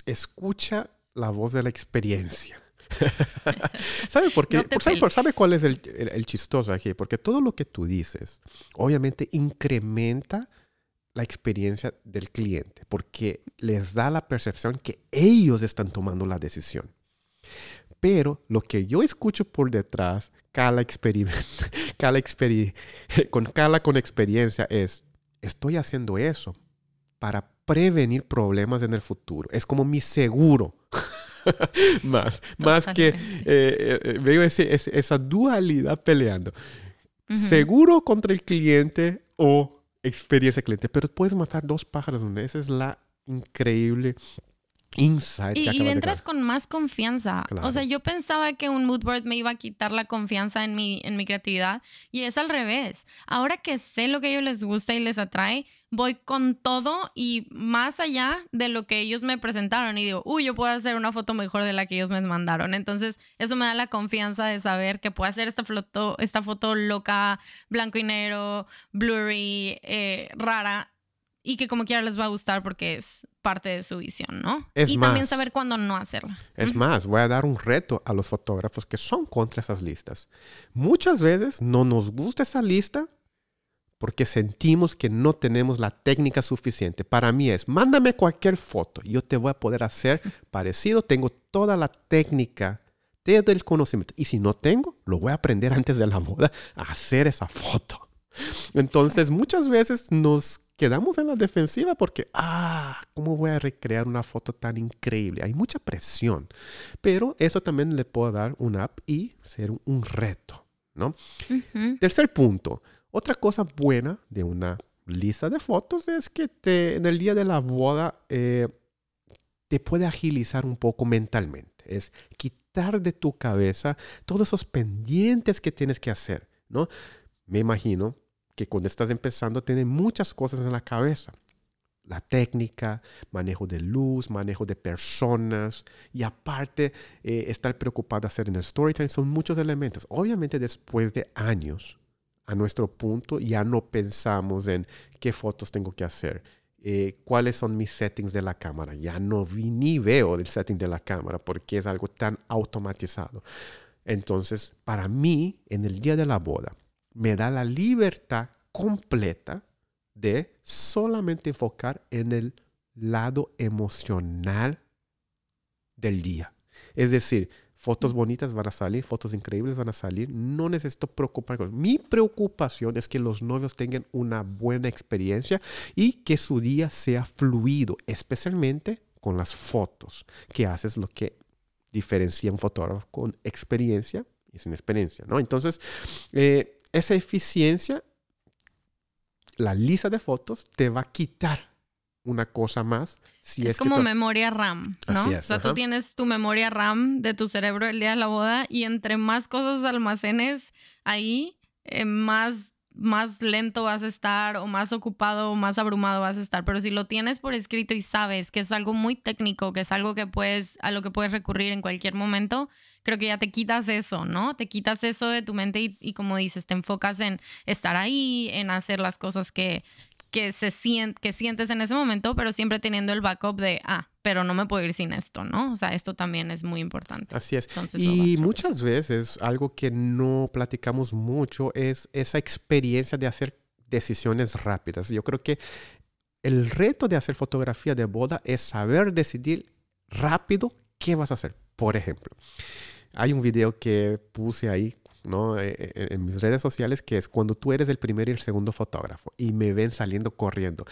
Escucha la voz de la experiencia. ¿Sabe por qué? No ¿sabe, sabe cuál es el, el- el chistoso aquí? Porque todo lo que tú dices, obviamente, incrementa la experiencia del cliente, porque les da la percepción que ellos están tomando la decisión. Pero lo que yo escucho por detrás, cada cada con cada con experiencia es, estoy haciendo eso para prevenir problemas en el futuro. Es como mi seguro. más, más que eh, eh, veo esa dualidad peleando. Seguro contra el cliente o experiencia cliente, pero puedes matar dos pájaros. Esa es la increíble insight. Y, y entras con más confianza. O sea, yo pensaba que un mood board me iba a quitar la confianza en mi, en mi creatividad y es al revés. Ahora que sé lo que a ellos les gusta y les atrae, voy con todo y más allá de lo que ellos me presentaron y digo, uy, yo puedo hacer una foto mejor de la que ellos me mandaron. Entonces, eso me da la confianza de saber que puedo hacer esta foto, esta foto loca, blanco y negro, blurry, eh, rara y que como quiera les va a gustar porque es parte de su visión, ¿no? y también saber cuándo no hacerla. Es más, voy a dar un reto a los fotógrafos que son contra esas listas. Muchas veces no nos gusta esa lista porque sentimos que no tenemos la técnica suficiente. Para mí es, mándame cualquier foto, yo te voy a poder hacer parecido, tengo toda la técnica, todo el conocimiento. Y si no tengo, lo voy a aprender antes de la boda a hacer esa foto. Entonces, muchas veces nos quedamos en la defensiva porque, ah, ¿cómo voy a recrear una foto tan increíble? Hay mucha presión, pero eso también le puedo dar un app y ser un reto, ¿no? Tercer punto, otra cosa buena de una lista de fotos es que te, en el día de la boda eh, te puede agilizar un poco mentalmente. Es quitar de tu cabeza todos esos pendientes que tienes que hacer, ¿no? Me imagino que cuando estás empezando tienes muchas cosas en la cabeza. La técnica, manejo de luz, manejo de personas y aparte eh, estar preocupado de hacer en el storytelling son muchos elementos. Obviamente después de años a nuestro punto ya no pensamos en qué fotos tengo que hacer, eh, cuáles son mis settings de la cámara. Ya no vi ni veo el setting de la cámara porque es algo tan automatizado. Entonces, para mí, en el día de la boda, me da la libertad completa de solamente enfocar en el lado emocional del día. Es decir, Fotos bonitas van a salir, fotos increíbles van a salir. No necesito preocuparme. Mi preocupación es que los novios tengan una buena experiencia y que su día sea fluido, especialmente con las fotos, que haces lo que diferencia un fotógrafo con experiencia y sin experiencia, ¿no? Entonces, eh, esa eficiencia, la lista de fotos te va a quitar una cosa más. Si es, como memoria RAM, ¿no? o sea, tú tienes tu memoria RAM de tu cerebro el día de la boda y entre más cosas almacenes ahí, eh, más, más lento vas a estar o más ocupado o más abrumado vas a estar. Pero si lo tienes por escrito y sabes que es algo muy técnico, que es algo que puedes, a lo que puedes recurrir en cualquier momento, creo que ya te quitas eso, ¿no? Te quitas eso de tu mente y, como dices, te enfocas en estar ahí, en hacer las cosas que, que, se que sientes en ese momento, pero siempre teniendo el backup de, ah, pero no me puedo ir sin esto, ¿no? O sea, esto también es muy importante. Así es. y muchas veces algo que no platicamos mucho es esa experiencia de hacer decisiones rápidas. Yo creo que el reto de hacer fotografía de boda es saber decidir rápido qué vas a hacer. Por ejemplo, hay un video que puse ahí ¿no? Eh, eh, en mis redes sociales, que es cuando tú eres el primer y el segundo fotógrafo y me ven saliendo corriendo.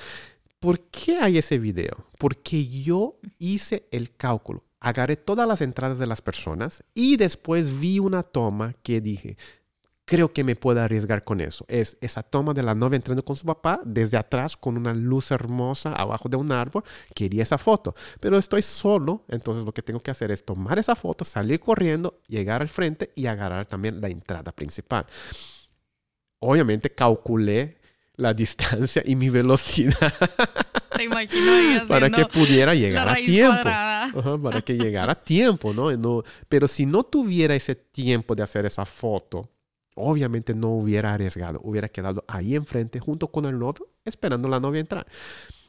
¿Por qué hay ese video? Porque yo hice el cálculo, agarré todas las entradas de las personas y después vi una toma que dije, creo que me puedo arriesgar con eso. Es esa toma de la novia entrando con su papá desde atrás con una luz hermosa abajo de un árbol. Quería esa foto, pero estoy solo, entonces lo que tengo que hacer es tomar esa foto, salir corriendo, llegar al frente y agarrar también la entrada principal. Obviamente calculé la distancia y mi velocidad. Te imagino para que pudiera llegar a tiempo. para que llegara a tiempo, ¿no? ¿no? Pero si no tuviera ese tiempo de hacer esa foto, obviamente no hubiera arriesgado, hubiera quedado ahí enfrente junto con el novio esperando la novia entrar.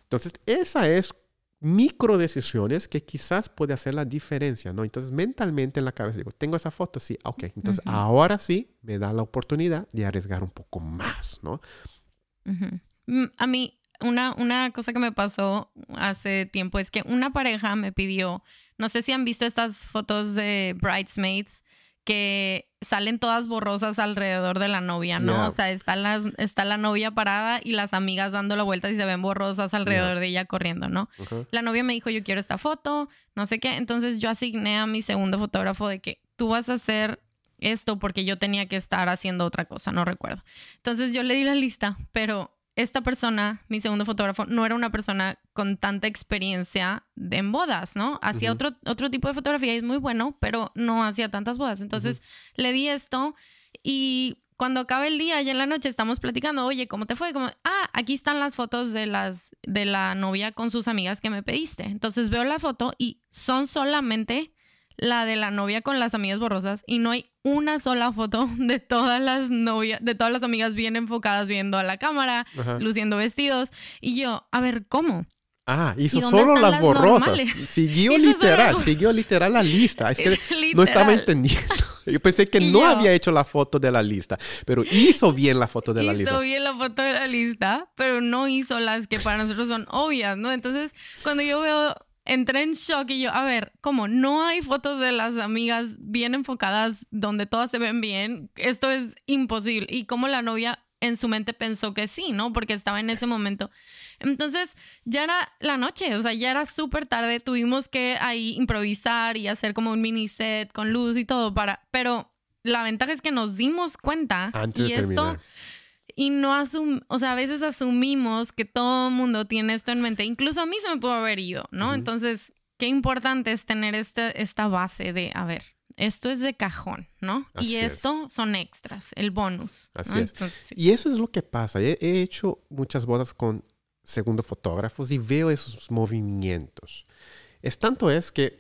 Entonces, esa es micro decisiones que quizás puede hacer la diferencia, ¿no? Entonces, mentalmente en la cabeza digo, tengo esa foto, sí, ok, entonces ahora sí me da la oportunidad de arriesgar un poco más, ¿no? Mm, a mí, una, una cosa que me pasó hace tiempo es que una pareja me pidió, no sé si han visto estas fotos de bridesmaids, que salen todas borrosas alrededor de la novia, ¿no? Yeah. O sea, está la, está la novia parada y las amigas dando la vuelta y se ven borrosas alrededor de ella corriendo, ¿no? La novia me dijo, yo quiero esta foto, no sé qué. Entonces yo asigné a mi segundo fotógrafo de que tú vas a hacer esto porque yo tenía que estar haciendo otra cosa, no recuerdo. Entonces yo le di la lista, pero esta persona, mi segundo fotógrafo, no era una persona con tanta experiencia de- en bodas, ¿no? Hacía otro, otro tipo de fotografía y es muy bueno, pero no hacía tantas bodas. Entonces le di esto y cuando acaba el día y en la noche estamos platicando, oye, ¿cómo te fue? Como, ah, aquí están las fotos de las de la novia con sus amigas que me pediste. Entonces veo la foto y son solamente la de la novia con las amigas borrosas y no hay una sola foto de todas las novias, de todas las amigas bien enfocadas viendo a la cámara, Ajá. luciendo vestidos y yo, a ver, ¿cómo? Ah, hizo ¿Y solo las las borrosas. normales? Siguió Hizo literal, solo- siguió literal la lista. Es que Es no estaba entendiendo. Yo pensé que Y no yo- había hecho la foto de la lista, pero hizo bien la foto de la hizo lista. bien la foto de la lista, pero no hizo las que para nosotros son obvias, ¿no? Entonces, cuando yo veo, entré en shock y yo, a ver, ¿cómo? No hay fotos de las amigas bien enfocadas donde todas se ven bien. Esto es imposible. Y como la novia en su mente pensó que sí, ¿no? Porque estaba en ese momento. Entonces, ya era la noche, o sea, ya era súper tarde. Tuvimos que ahí improvisar y hacer como un mini set con luz y todo para... Pero la ventaja es que nos dimos cuenta Antes y de esto terminar. Y no asum o sea, a veces asumimos que todo el mundo tiene esto en mente. Incluso a mí se me pudo haber ido, ¿no? Ujú. Entonces, qué importante es tener este, esta base de, a ver, esto es de cajón, ¿no? Así y es. esto son extras, el bonus. ¿no? Así es. Entonces, sí. Y eso es lo que pasa. He, he hecho muchas bodas con segundo fotógrafos y veo esos movimientos. Es tanto es que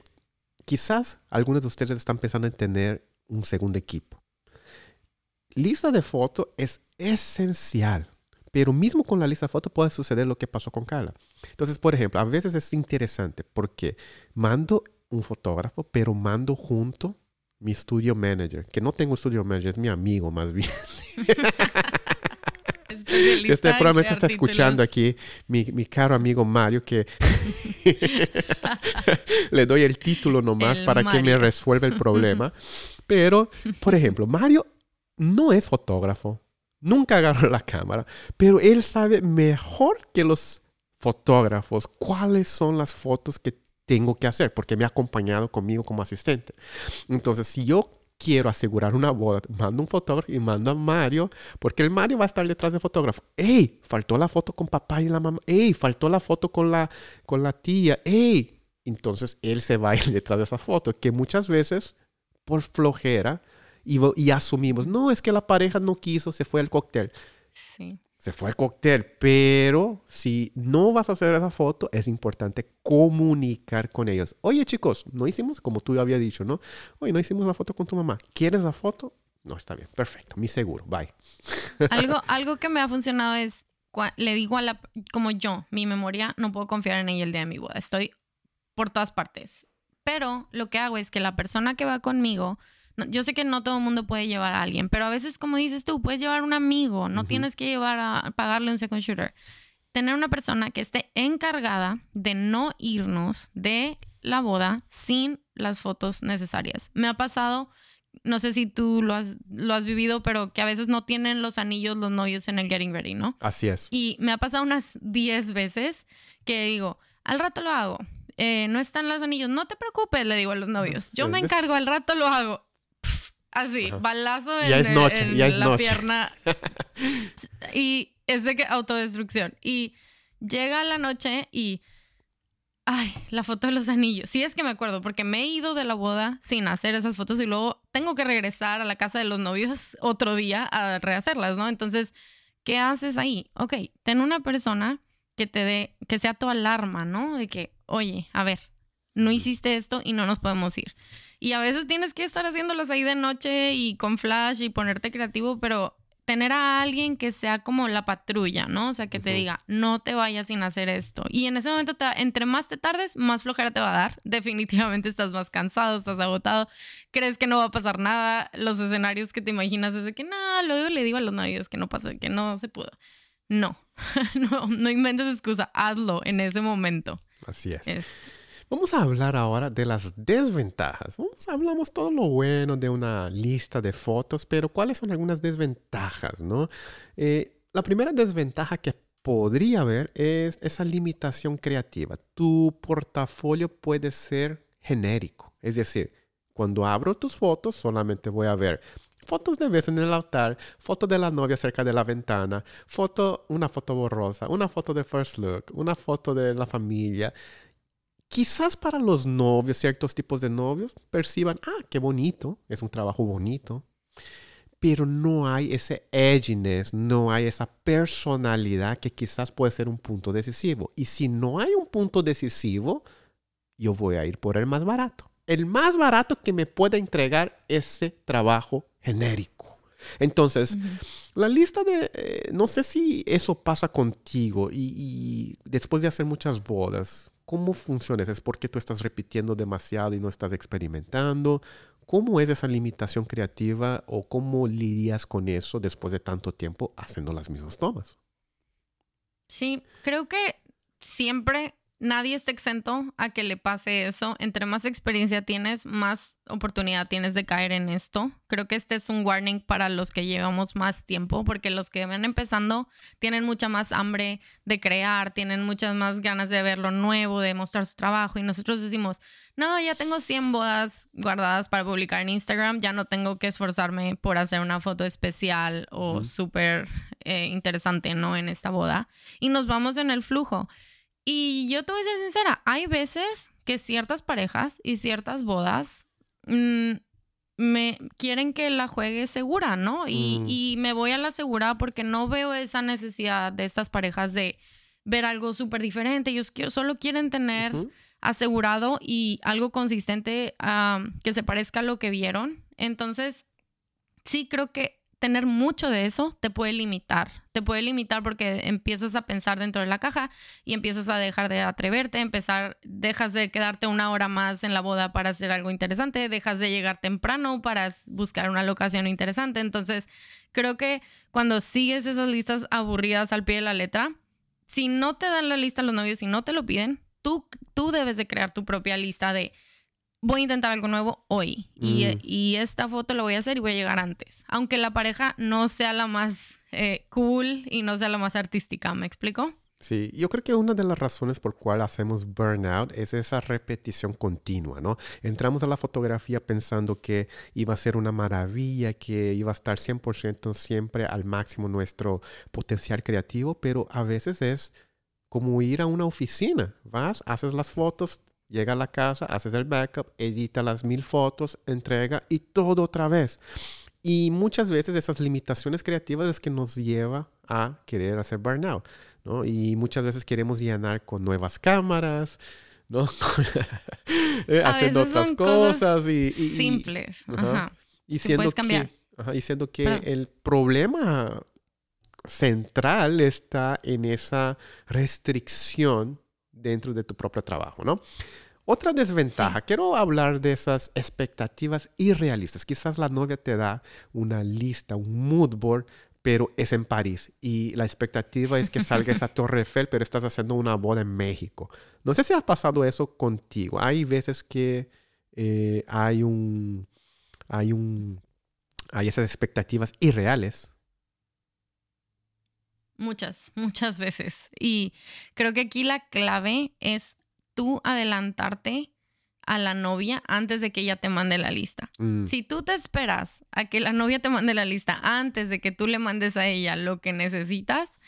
quizás algunos de ustedes están pensando en tener un segundo equipo. Lista de foto es esencial, pero mismo con la lista de foto puede suceder lo que pasó con Carla. Entonces, por ejemplo, a veces es interesante porque mando un fotógrafo, pero mando junto mi studio manager, que no tengo studio manager, es mi amigo más bien. Si este en está escuchando aquí, mi, mi caro amigo Mario, que le doy el título nomás El para que me Mario. resuelva el problema. Pero, por ejemplo, Mario no es fotógrafo, nunca agarró la cámara, pero él sabe mejor que los fotógrafos cuáles son las fotos que tengo que hacer, porque me ha acompañado conmigo como asistente. Entonces, si yo quiero asegurar una boda, mando un fotógrafo y mando a Mario, porque el Mario va a estar detrás del fotógrafo. ¡Ey! Faltó la foto con papá y la mamá. ¡Ey! Faltó la foto con la, con la tía. ¡Ey! Entonces él se va a ir detrás de esa foto, que muchas veces, por flojera, y, y asumimos, no, es que la pareja no quiso, se fue al cóctel. Sí. Se fue al cóctel, pero si no vas a hacer esa foto, es importante comunicar con ellos. Oye, chicos, no hicimos, como tú había dicho, ¿no? Oye, no hicimos la foto con tu mamá. ¿Quieres la foto? No, está bien, perfecto, mi seguro, bye. Algo, algo que me ha funcionado es, le digo a la, como yo, mi memoria, no puedo confiar en ella el día de mi boda. Estoy por todas partes. Pero lo que hago es que la persona que va conmigo, yo sé que no todo el mundo puede llevar a alguien, pero a veces, como dices tú, puedes llevar un amigo, no tienes que llevar a pagarle un second shooter. Tener una persona que esté encargada de no irnos de la boda sin las fotos necesarias. Me ha pasado, no sé si tú lo has, lo has vivido, pero que a veces no tienen los anillos los novios en el getting ready, ¿no? Así es. Y me ha pasado unas 10 veces que digo, al rato lo hago. Eh, no están los anillos, no te preocupes, le digo a los novios. Yo me encargo, al rato lo hago. Así, Ajá. balazo en, Ya es noche, en ya es la noche. pierna. y es de que autodestrucción. Y llega la noche y. Ay, la foto de los anillos. Sí, es que me acuerdo, porque me he ido de la boda sin hacer esas fotos y luego tengo que regresar a la casa de los novios otro día a rehacerlas, ¿no? Entonces, ¿qué haces ahí? Ok, ten una persona que te dé, que sea tu alarma, ¿no? De que, oye, a ver, no hiciste esto y no nos podemos ir. Y a veces tienes que estar haciéndolas ahí de noche y con flash y ponerte creativo, pero tener a alguien que sea como la patrulla, ¿no? O sea, que te diga, no te vayas sin hacer esto. Y en ese momento, te- entre más te tardes, más flojera te va a dar. Definitivamente estás más cansado, estás agotado, crees que no va a pasar nada. Los escenarios que te imaginas es de que, no, luego le digo a los novios que no pasó, que no se pudo. No, no, no inventes excusa, hazlo en ese momento. Así es. Es- Vamos a hablar ahora de las desventajas. hablamos todo lo bueno de una lista de fotos, pero ¿cuáles son algunas desventajas, no? Eh, la primera desventaja que podría haber es esa limitación creativa. Tu portafolio puede ser genérico, es decir, cuando abro tus fotos solamente voy a ver fotos de beso en el altar, foto de la novia cerca de la ventana, foto, una foto borrosa, una foto de first look, una foto de la familia. Quizás para los novios, ciertos tipos de novios, perciban, ah, qué bonito, es un trabajo bonito, pero no hay ese edginess, no hay esa personalidad que quizás puede ser un punto decisivo. Y si no hay un punto decisivo, yo voy a ir por el más barato. El más barato que me pueda entregar ese trabajo genérico. Entonces, la lista de, eh, no sé si eso pasa contigo y, después de hacer muchas bodas, ¿cómo funciona? ¿Es porque tú estás repitiendo demasiado y no estás experimentando? ¿Cómo es esa limitación creativa o cómo lidias con eso después de tanto tiempo haciendo las mismas tomas? Sí, creo que siempre nadie está exento a que le pase eso. Entre más experiencia tienes, más oportunidad tienes de caer en esto. Creo que este es un warning para los que llevamos más tiempo, porque los que van empezando tienen mucha más hambre de crear, tienen muchas más ganas de ver lo nuevo, de mostrar su trabajo. Y nosotros decimos, no, ya tengo 100 bodas guardadas para publicar en Instagram, ya no tengo que esforzarme por hacer una foto especial o súper eh, interesante, ¿no? En esta boda. Y nos vamos en el flujo. Y yo te voy a ser sincera, hay veces que ciertas parejas y ciertas bodas mm, me quieren que la juegue segura, ¿no? Y, mm. y, me voy a la segura porque no veo esa necesidad de estas parejas de ver algo súper diferente. Ellos solo quieren tener asegurado y algo consistente que se parezca a lo que vieron. Entonces, sí creo que tener mucho de eso te puede limitar. Te puede limitar porque empiezas a pensar dentro de la caja y empiezas a dejar de atreverte, empezar, dejas de quedarte una hora más en la boda para hacer algo interesante, dejas de llegar temprano para buscar una locación interesante. Entonces, creo que cuando sigues esas listas aburridas al pie de la letra, si no te dan la lista los novios, si no te lo piden, tú, tú debes de crear tu propia lista de voy a intentar algo nuevo hoy mm. y, esta foto la voy a hacer y voy a llegar antes, aunque la pareja no sea la más eh, cool y no sea la más artística, ¿me explico? Sí, yo creo que una de las razones por cual hacemos burnout es esa repetición continua, ¿no? Entramos a la fotografía pensando que iba a ser una maravilla, que iba a estar 100% siempre al máximo nuestro potencial creativo, pero a veces es como ir a una oficina, vas, haces las fotos, Llega a la casa, haces el backup, edita las mil fotos, entrega y todo otra vez. Y muchas veces esas limitaciones creativas es que nos lleva a querer hacer burnout, ¿no? Y muchas veces queremos llenar con nuevas cámaras, ¿no? Eh, haciendo otras cosas, y, simples. Ajá. Y siendo que, y siendo que el problema central está en esa restricción dentro de tu propio trabajo, ¿no? Otra desventaja, quiero hablar de esas expectativas irrealistas. Quizás la novia te da una lista, un mood board, pero es en París y la expectativa es que salga esa Torre Eiffel, pero estás haciendo una boda en México. No sé si ha pasado eso contigo. Hay veces que eh, hay un, hay un, hay esas expectativas irreales Muchas, muchas veces. Y creo que aquí la clave es tú adelantarte a la novia antes de que ella te mande la lista. Mm. Si tú te esperas a que la novia te mande la lista antes de que tú le mandes a ella lo que necesitas,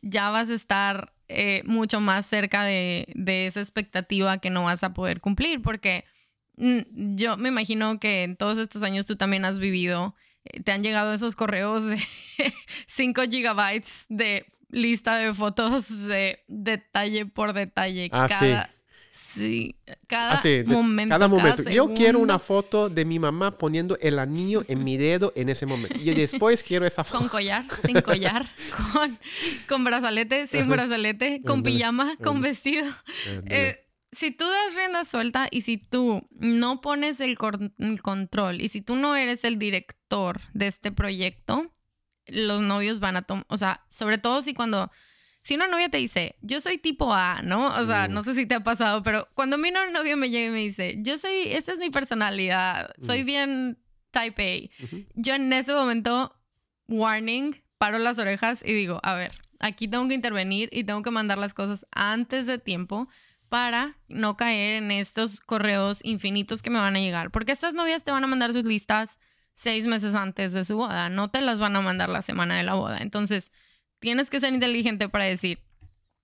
ya vas a estar eh, mucho más cerca de, de, esa expectativa que no vas a poder cumplir, porque mm, yo me imagino que en todos estos años tú también has vivido te han llegado esos correos de 5 gigabytes de lista de fotos de detalle por detalle. Ah, cada, sí. cada ah, momento. Cada momento. Yo quiero una foto de mi mamá poniendo el anillo en mi dedo en ese momento. Y después quiero esa foto. Con collar, sin collar, con, con brazalete, sin brazalete, con pijama, con vestido si tú das rienda suelta y si tú no pones el, control y si tú no eres el director de este proyecto, los novios van a tomar, o sea, sobre todo si cuando si una novia te dice, yo soy tipo A, ¿no? O sea, Mm. no sé si te ha pasado, pero cuando a mí un novio me llega y me dice, yo soy, esa es mi personalidad, soy Mm. bien type A, yo en ese momento, warning, paro las orejas y digo, a ver, aquí tengo que intervenir y tengo que mandar las cosas antes de tiempo para no caer en estos correos infinitos que me van a llegar. Porque estas novias te van a mandar sus listas seis meses antes de su boda, no te las van a mandar la semana de la boda. Entonces, tienes que ser inteligente para decir,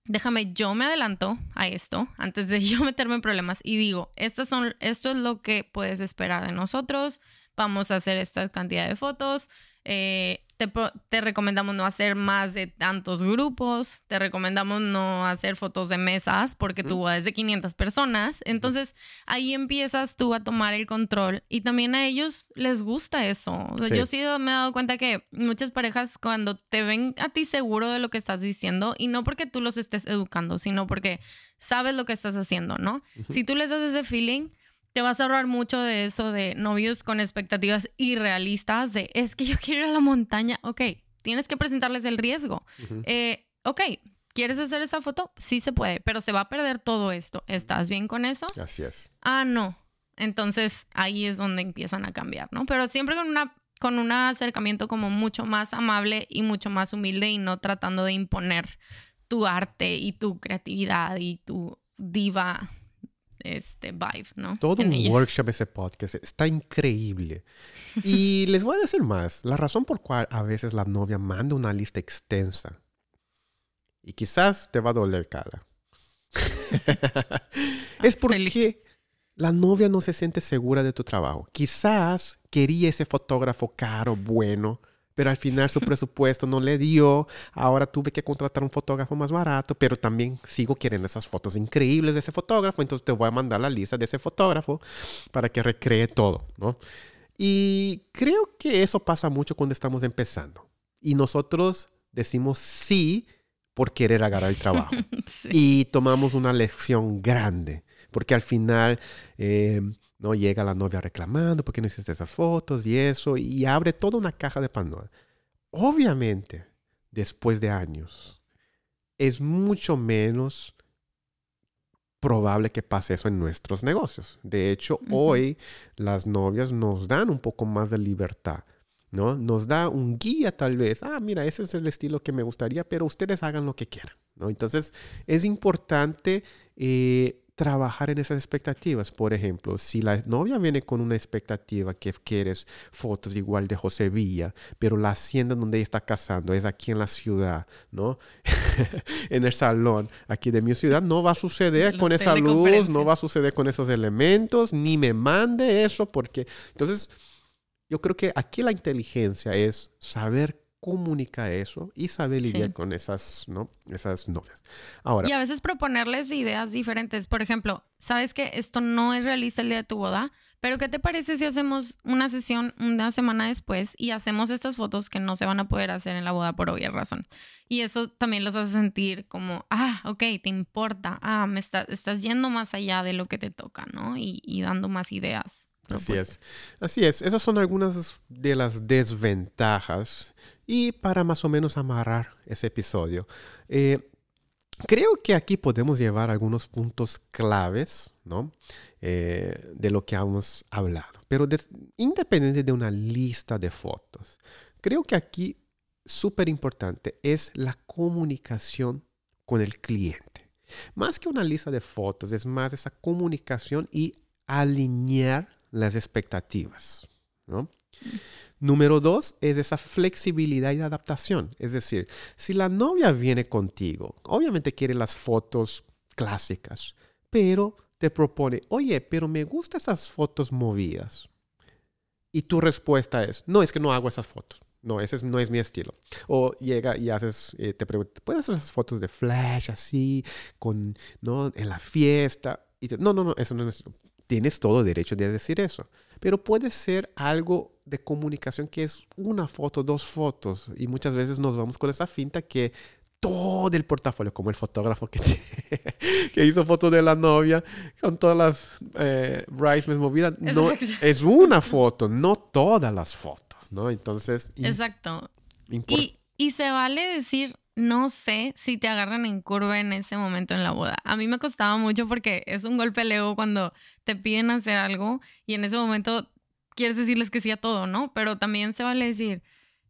déjame, yo me adelanto a esto antes de yo meterme en problemas y digo, estas son, esto es lo que puedes esperar de nosotros, vamos a hacer esta cantidad de fotos, eh, te, te recomendamos no hacer más de tantos grupos, te recomendamos no hacer fotos de mesas porque boda es de 500 personas, entonces ahí empiezas tú a tomar el control y también a ellos les gusta eso. O sea, Sí. Yo sí me he dado cuenta que muchas parejas cuando te ven a ti seguro de lo que estás diciendo y no porque tú los estés educando, sino porque sabes lo que estás haciendo, ¿no? Ujú. Si tú les das ese feeling, te vas a ahorrar mucho de eso de novios con expectativas irrealistas de es que yo quiero ir a la montaña. Ok, tienes que presentarles el riesgo. Ujú. Eh, ok, ¿quieres hacer esa foto? Sí se puede, pero se va a perder todo esto. ¿Estás bien con eso? Así es. Ah, no. Entonces ahí es donde empiezan a cambiar, ¿no? Pero siempre con una con un acercamiento como mucho más amable y mucho más humilde y no tratando de imponer tu arte y tu creatividad y tu diva este vibe, ¿no? Todo En un ellos. workshop ese podcast. Está increíble. Y les voy a decir más. La razón por cual a veces la novia manda una lista extensa. Y quizás te va a doler cara. es lista. porque la novia no se siente segura de tu trabajo. Quizás quería ese fotógrafo caro, bueno, pero al final su presupuesto no le dio. Ahora tuve que contratar un fotógrafo más barato, pero también sigo queriendo esas fotos increíbles de ese fotógrafo. Entonces te voy a mandar la lista de ese fotógrafo para que recree todo, ¿no? Y creo que eso pasa mucho cuando estamos empezando. Y nosotros decimos sí por querer agarrar el trabajo Sí. y tomamos una lección grande, porque al final eh, no llega la novia reclamando porque no hiciste esas fotos y eso, y abre toda una caja de Pandora. Obviamente, después de años, es mucho menos probable que pase eso en nuestros negocios. De hecho, hoy las novias nos dan un poco más de libertad. ¿no? Nos da un guía tal vez. Ah, mira, ese es el estilo que me gustaría, pero ustedes hagan lo que quieran, ¿no? Entonces, es importante eh, trabajar en esas expectativas. Por ejemplo, si la novia viene con una expectativa que quieres fotos igual de José Villa, pero la hacienda donde ella está casando es aquí en la ciudad, ¿no? en el salón aquí de mi ciudad, no va a suceder con esa luz, no va a suceder con esos elementos, ni me mande eso, porque entonces yo creo que aquí la inteligencia es saber comunicar eso y saber Sí. lidiar con esas, ¿no? Esas novias. Ahora, Y a veces proponerles ideas diferentes. Por ejemplo, sabes que esto no es realista el día de tu boda, pero ¿qué te parece si hacemos una sesión una semana después y hacemos estas fotos que no se van a poder hacer en la boda por obvia razón? Y eso también los hace sentir como, ah, ok, te importa, ah, me está- estás yendo más allá de lo que te toca, ¿no? Y, y dando más ideas. Así es. Así es. Esas son algunas de las desventajas. Y para más o menos amarrar ese episodio, eh, creo que aquí podemos llevar algunos puntos claves, ¿no? Eh, de lo que hemos hablado. Pero de- independiente de una lista de fotos, creo que aquí súper importante es la comunicación con el cliente. Más que una lista de fotos, es más esa comunicación y alinear las expectativas. ¿no? Número dos es esa flexibilidad y adaptación. Es decir, si la novia viene contigo, obviamente quiere las fotos clásicas, pero te propone, oye, pero me gustan esas fotos movidas. Y tu respuesta es, no, es que no hago esas fotos. No, ese es- no es mi estilo. O llega y haces, eh, te pregunta, ¿puedes hacer esas fotos de flash así, con, ¿no? En la fiesta? Y te- no, no, no, eso no es. Tienes todo derecho de decir eso. Pero puede ser algo de comunicación que es una foto, dos fotos. Y muchas veces nos vamos con esa finta que todo el portafolio, como el fotógrafo que, que hizo fotos de la novia con todas las eh, bridesmaids movidas, no, es una foto, no todas las fotos, ¿no? Entonces, Exacto. Y, y se vale decir, no sé si te agarran en curva en ese momento en la boda. A mí me costaba mucho porque es un golpe al ego cuando te piden hacer algo y en ese momento quieres decirles que sí a todo, ¿no? Pero también se vale decir,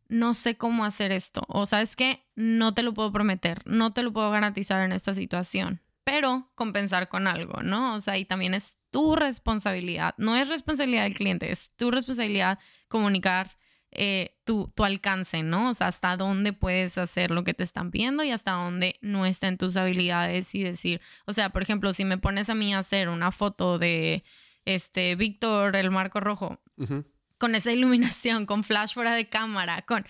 no sé cómo hacer esto. O sabes que no te lo puedo prometer, no te lo puedo garantizar en esta situación, pero compensar con algo, ¿no? O sea, y también es tu responsabilidad, no es responsabilidad del cliente, es tu responsabilidad comunicar eh, tu, tu, alcance, ¿no? O sea, hasta dónde puedes hacer lo que te están pidiendo y hasta dónde no está en tus habilidades y decir, o sea, por ejemplo, si me pones a mí a hacer una foto de este Víctor, el marco rojo, con esa iluminación, con flash fuera de cámara, con...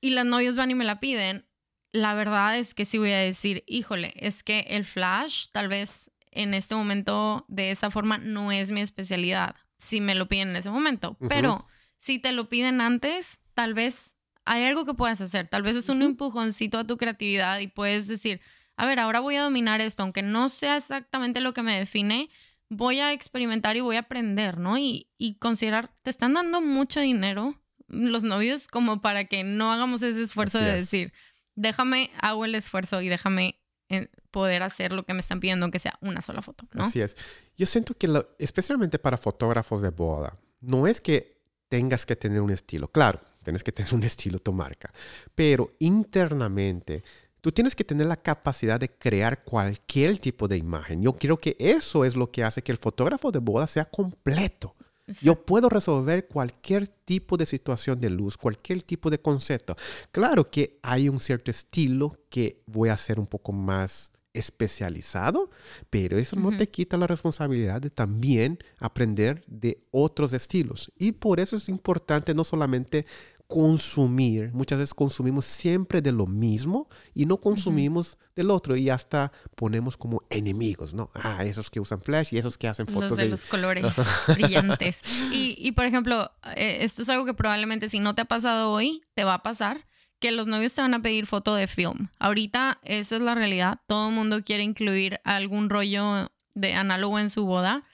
Y los novios van y me la piden, la verdad es que sí voy a decir, híjole, es que el flash tal vez en este momento de esa forma no es mi especialidad, si me lo piden en ese momento, pero si te lo piden antes, tal vez hay algo que puedas hacer. Tal vez es un empujoncito a tu creatividad y puedes decir, a ver, ahora voy a dominar esto, aunque no sea exactamente lo que me define, voy a experimentar y voy a aprender, ¿no? Y, considerar, te están dando mucho dinero los novios como para que no hagamos ese esfuerzo de decir, déjame, hago el esfuerzo y déjame eh, poder hacer lo que me están pidiendo, aunque sea una sola foto, ¿no? Así es. Yo siento que, especialmente para fotógrafos de boda, no es que tengas que tener un estilo. Claro, tienes que tener un estilo tu marca, pero internamente tú tienes que tener la capacidad de crear cualquier tipo de imagen. Yo creo que eso es lo que hace que el fotógrafo de boda sea completo. Yo puedo resolver cualquier tipo de situación de luz, cualquier tipo de concepto. Claro que hay un cierto estilo que voy a hacer un poco más especializado, pero eso no te quita la responsabilidad de también aprender de otros estilos. Y por eso es importante no solamente consumir, muchas veces consumimos siempre de lo mismo y no consumimos del otro y hasta ponemos como enemigos, ¿no? Ah, esos que usan flash y esos que hacen fotos los de, los colores brillantes. Y, y, por ejemplo, eh, esto es algo que probablemente si no te ha pasado hoy, te va a pasar que los novios te van a pedir foto de film. Ahorita esa es la realidad. Todo el mundo quiere incluir algún rollo de análogo en su boda.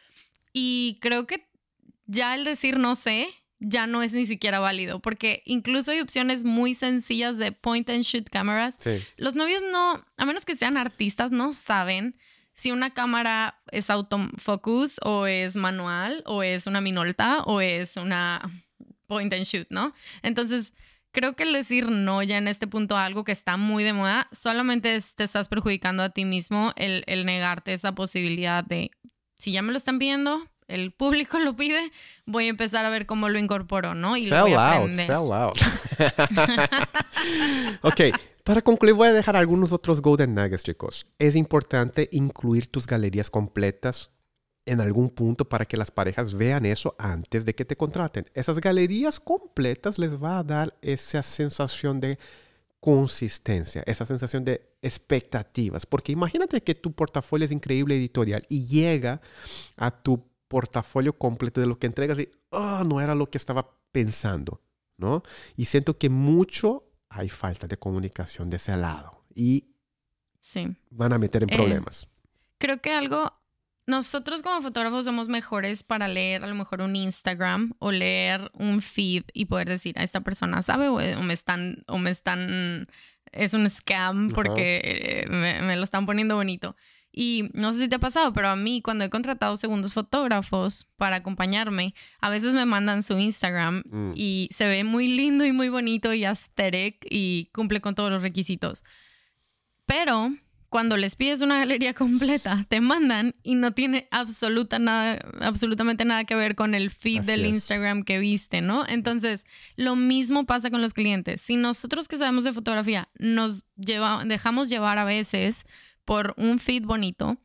Y creo que ya el decir no sé ya no es ni siquiera válido, porque incluso hay opciones muy sencillas de point and shoot cameras. Los novios no, a menos que sean artistas, no saben si una cámara es autofocus o es manual o es una minolta o es una point and shoot, ¿no? Entonces, creo que el decir no ya en este punto a algo que está muy de moda, solamente te estás perjudicando a ti mismo el, negarte esa posibilidad de, si ya me lo están pidiendo, el público lo pide, voy a empezar a ver cómo lo incorporo, ¿no? Y lo voy a out, sell out. ok, para concluir voy a dejar algunos otros golden nuggets, chicos. Es importante incluir tus galerías completas en algún punto para que las parejas vean eso antes de que te contraten. Esas galerías completas les va a dar esa sensación de consistencia, esa sensación de expectativas. Porque imagínate que tu portafolio es increíble editorial y llega a tu portafolio completo de lo que entregas y oh, no era lo que estaba pensando, ¿no? Y siento que mucho hay falta de comunicación de ese lado y sí. van a meter en eh, problemas. creo que algo nosotros como fotógrafos somos mejores para leer a lo mejor un Instagram o leer un feed y poder decir a esta persona sabe o, me están o me están es un scam porque eh, me, lo están poniendo bonito. Y no sé si te ha pasado, pero a mí cuando he contratado segundos fotógrafos para acompañarme, a veces me mandan su Instagram mm. y se ve muy lindo y muy bonito y aesthetic y cumple con todos los requisitos. Pero cuando les pides una galería completa, te mandan y no tiene absoluta nada, absolutamente nada que ver con el feed del Instagram que viste, ¿no? Entonces, lo mismo pasa con los clientes. Si nosotros que sabemos de fotografía nos lleva, dejamos llevar a veces por un feed bonito,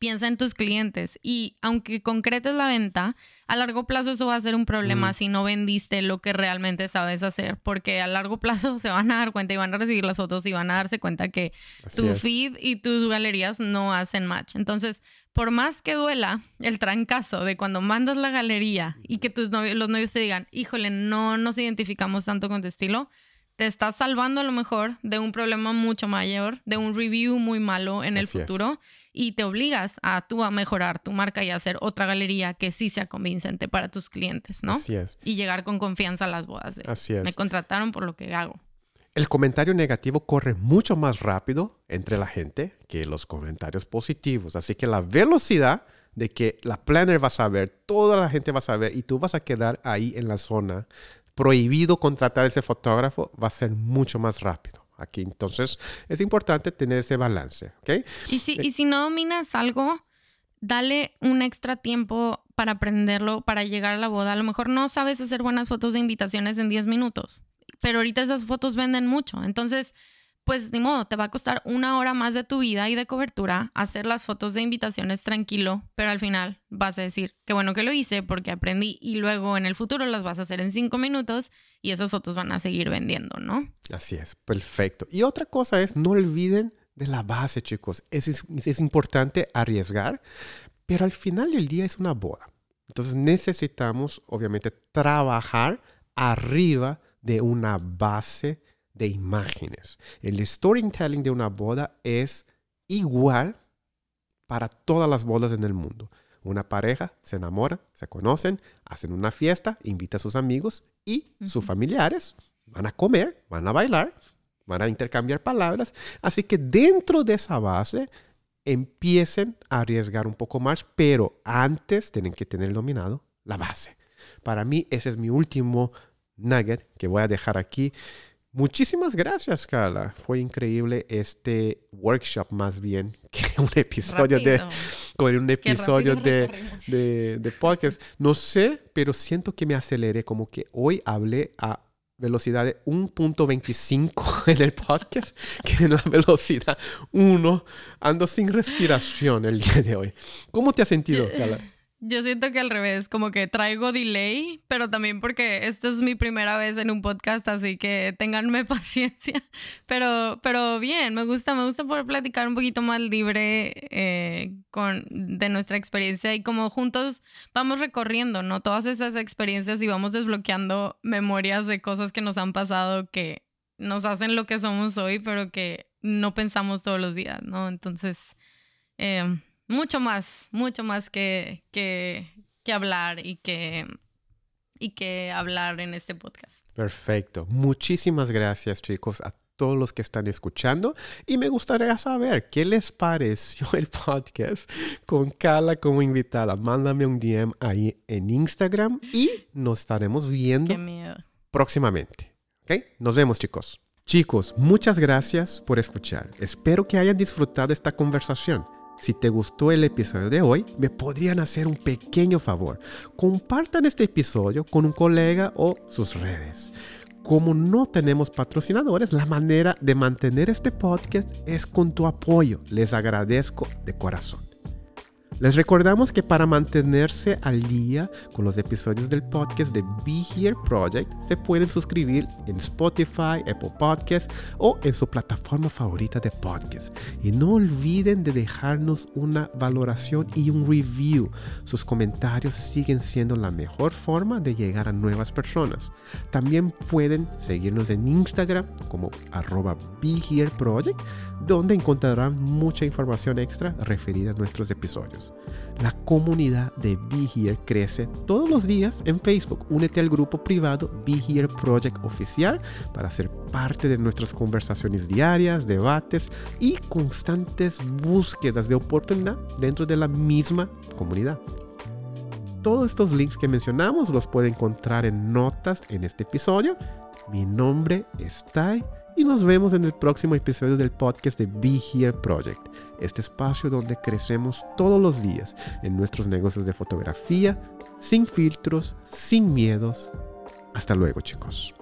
piensa en tus clientes y aunque concretes la venta, a largo plazo eso va a ser un problema si no vendiste lo que realmente sabes hacer, porque a largo plazo se van a dar cuenta y van a recibir las fotos y van a darse cuenta que tu feed y tus galerías no hacen match. Entonces, por más que duela el trancazo de cuando mandas la galería y que tus novios, los novios te digan, híjole, no nos identificamos tanto con tu estilo, te estás salvando a lo mejor de un problema mucho mayor, de un review muy malo en el futuro y te obligas a tú a mejorar tu marca y a hacer otra galería que sí sea convincente para tus clientes, ¿no? Así es. Y llegar con confianza a las bodas. Así es. Me contrataron por lo que hago. El comentario negativo corre mucho más rápido entre la gente que los comentarios positivos. Así que la velocidad de que la planner va a saber, toda la gente va a saber y tú vas a quedar ahí en la zona prohibido contratar a ese fotógrafo va a ser mucho más rápido. Aquí entonces es importante tener ese balance, ¿ok? Y si, y si no dominas algo, dale un extra tiempo para aprenderlo, para llegar a la boda. A lo mejor no sabes hacer buenas fotos de invitaciones en 10 minutos, pero ahorita esas fotos venden mucho. Entonces, pues ni modo, te va a costar una hora más de tu vida y de cobertura hacer las fotos de invitaciones tranquilo, pero al final vas a decir, qué bueno que lo hice porque aprendí y luego en el futuro las vas a hacer en cinco minutos y esas fotos van a seguir vendiendo, ¿no? Así es, perfecto. Y otra cosa es, no olviden de la base, chicos. Es, es importante arriesgar, pero al final del día es una boda. Entonces necesitamos, obviamente, trabajar arriba de una base de imágenes. El storytelling de una boda es igual para todas las bodas en el mundo. Una pareja se enamora, se conocen, hacen una fiesta, invita a sus amigos y sus familiares van a comer, van a bailar, van a intercambiar palabras. Así que dentro de esa base empiecen a arriesgar un poco más, pero antes tienen que tener dominado la base. Para mí ese es mi último nugget que voy a dejar aquí. Muchísimas gracias, Carla. Fue increíble este workshop más bien que un episodio de con un episodio de, de, de, podcast. No sé, pero siento que me aceleré, como que hoy hablé a velocidad de 1.25 en el podcast, que en la velocidad 1 ando sin respiración el día de hoy. ¿Cómo te has sentido, Carla? Yo siento que al revés, como que traigo delay, pero también porque esta es mi primera vez en un podcast, así que ténganme paciencia. Pero, pero bien, me gusta, me gusta poder platicar un poquito más libre eh, con, de nuestra experiencia y como juntos vamos recorriendo, ¿no? Todas esas experiencias y vamos desbloqueando memorias de cosas que nos han pasado que nos hacen lo que somos hoy, pero que no pensamos todos los días, ¿no? Entonces... Eh, mucho más, mucho más que, que, hablar y que, y que hablar en este podcast. Perfecto. Muchísimas gracias chicos a todos los que están escuchando y me gustaría saber qué les pareció el podcast con Carla como invitada. Mándame un DM ahí en Instagram y nos estaremos viendo próximamente. ¿Ok? Nos vemos chicos. Chicos, muchas gracias por escuchar. Espero que hayan disfrutado esta conversación. Si te gustó el episodio de hoy, me podrían hacer un pequeño favor. Compartan este episodio con un colega o sus redes. Como no tenemos patrocinadores, la manera de mantener este podcast es con tu apoyo. Les agradezco de corazón. Les recordamos que para mantenerse al día con los episodios del podcast de Be Here Project, se pueden suscribir en Spotify, Apple Podcasts o en su plataforma favorita de podcast. Y no olviden de dejarnos una valoración y un review. Sus comentarios siguen siendo la mejor forma de llegar a nuevas personas. También pueden seguirnos en Instagram como arroba Be Here Project, donde encontrarán mucha información extra referida a nuestros episodios. La comunidad de Be Here crece todos los días en Facebook. Únete al grupo privado Be Here Project Oficial para ser parte de nuestras conversaciones diarias, debates y constantes búsquedas de oportunidad dentro de la misma comunidad. Todos estos links que mencionamos los puede encontrar en notas en este episodio. Mi nombre es Tai y nos vemos en el próximo episodio del podcast de Be Here Project, este espacio donde crecemos todos los días en nuestros negocios de fotografía, sin filtros, sin miedos. Hasta luego chicos.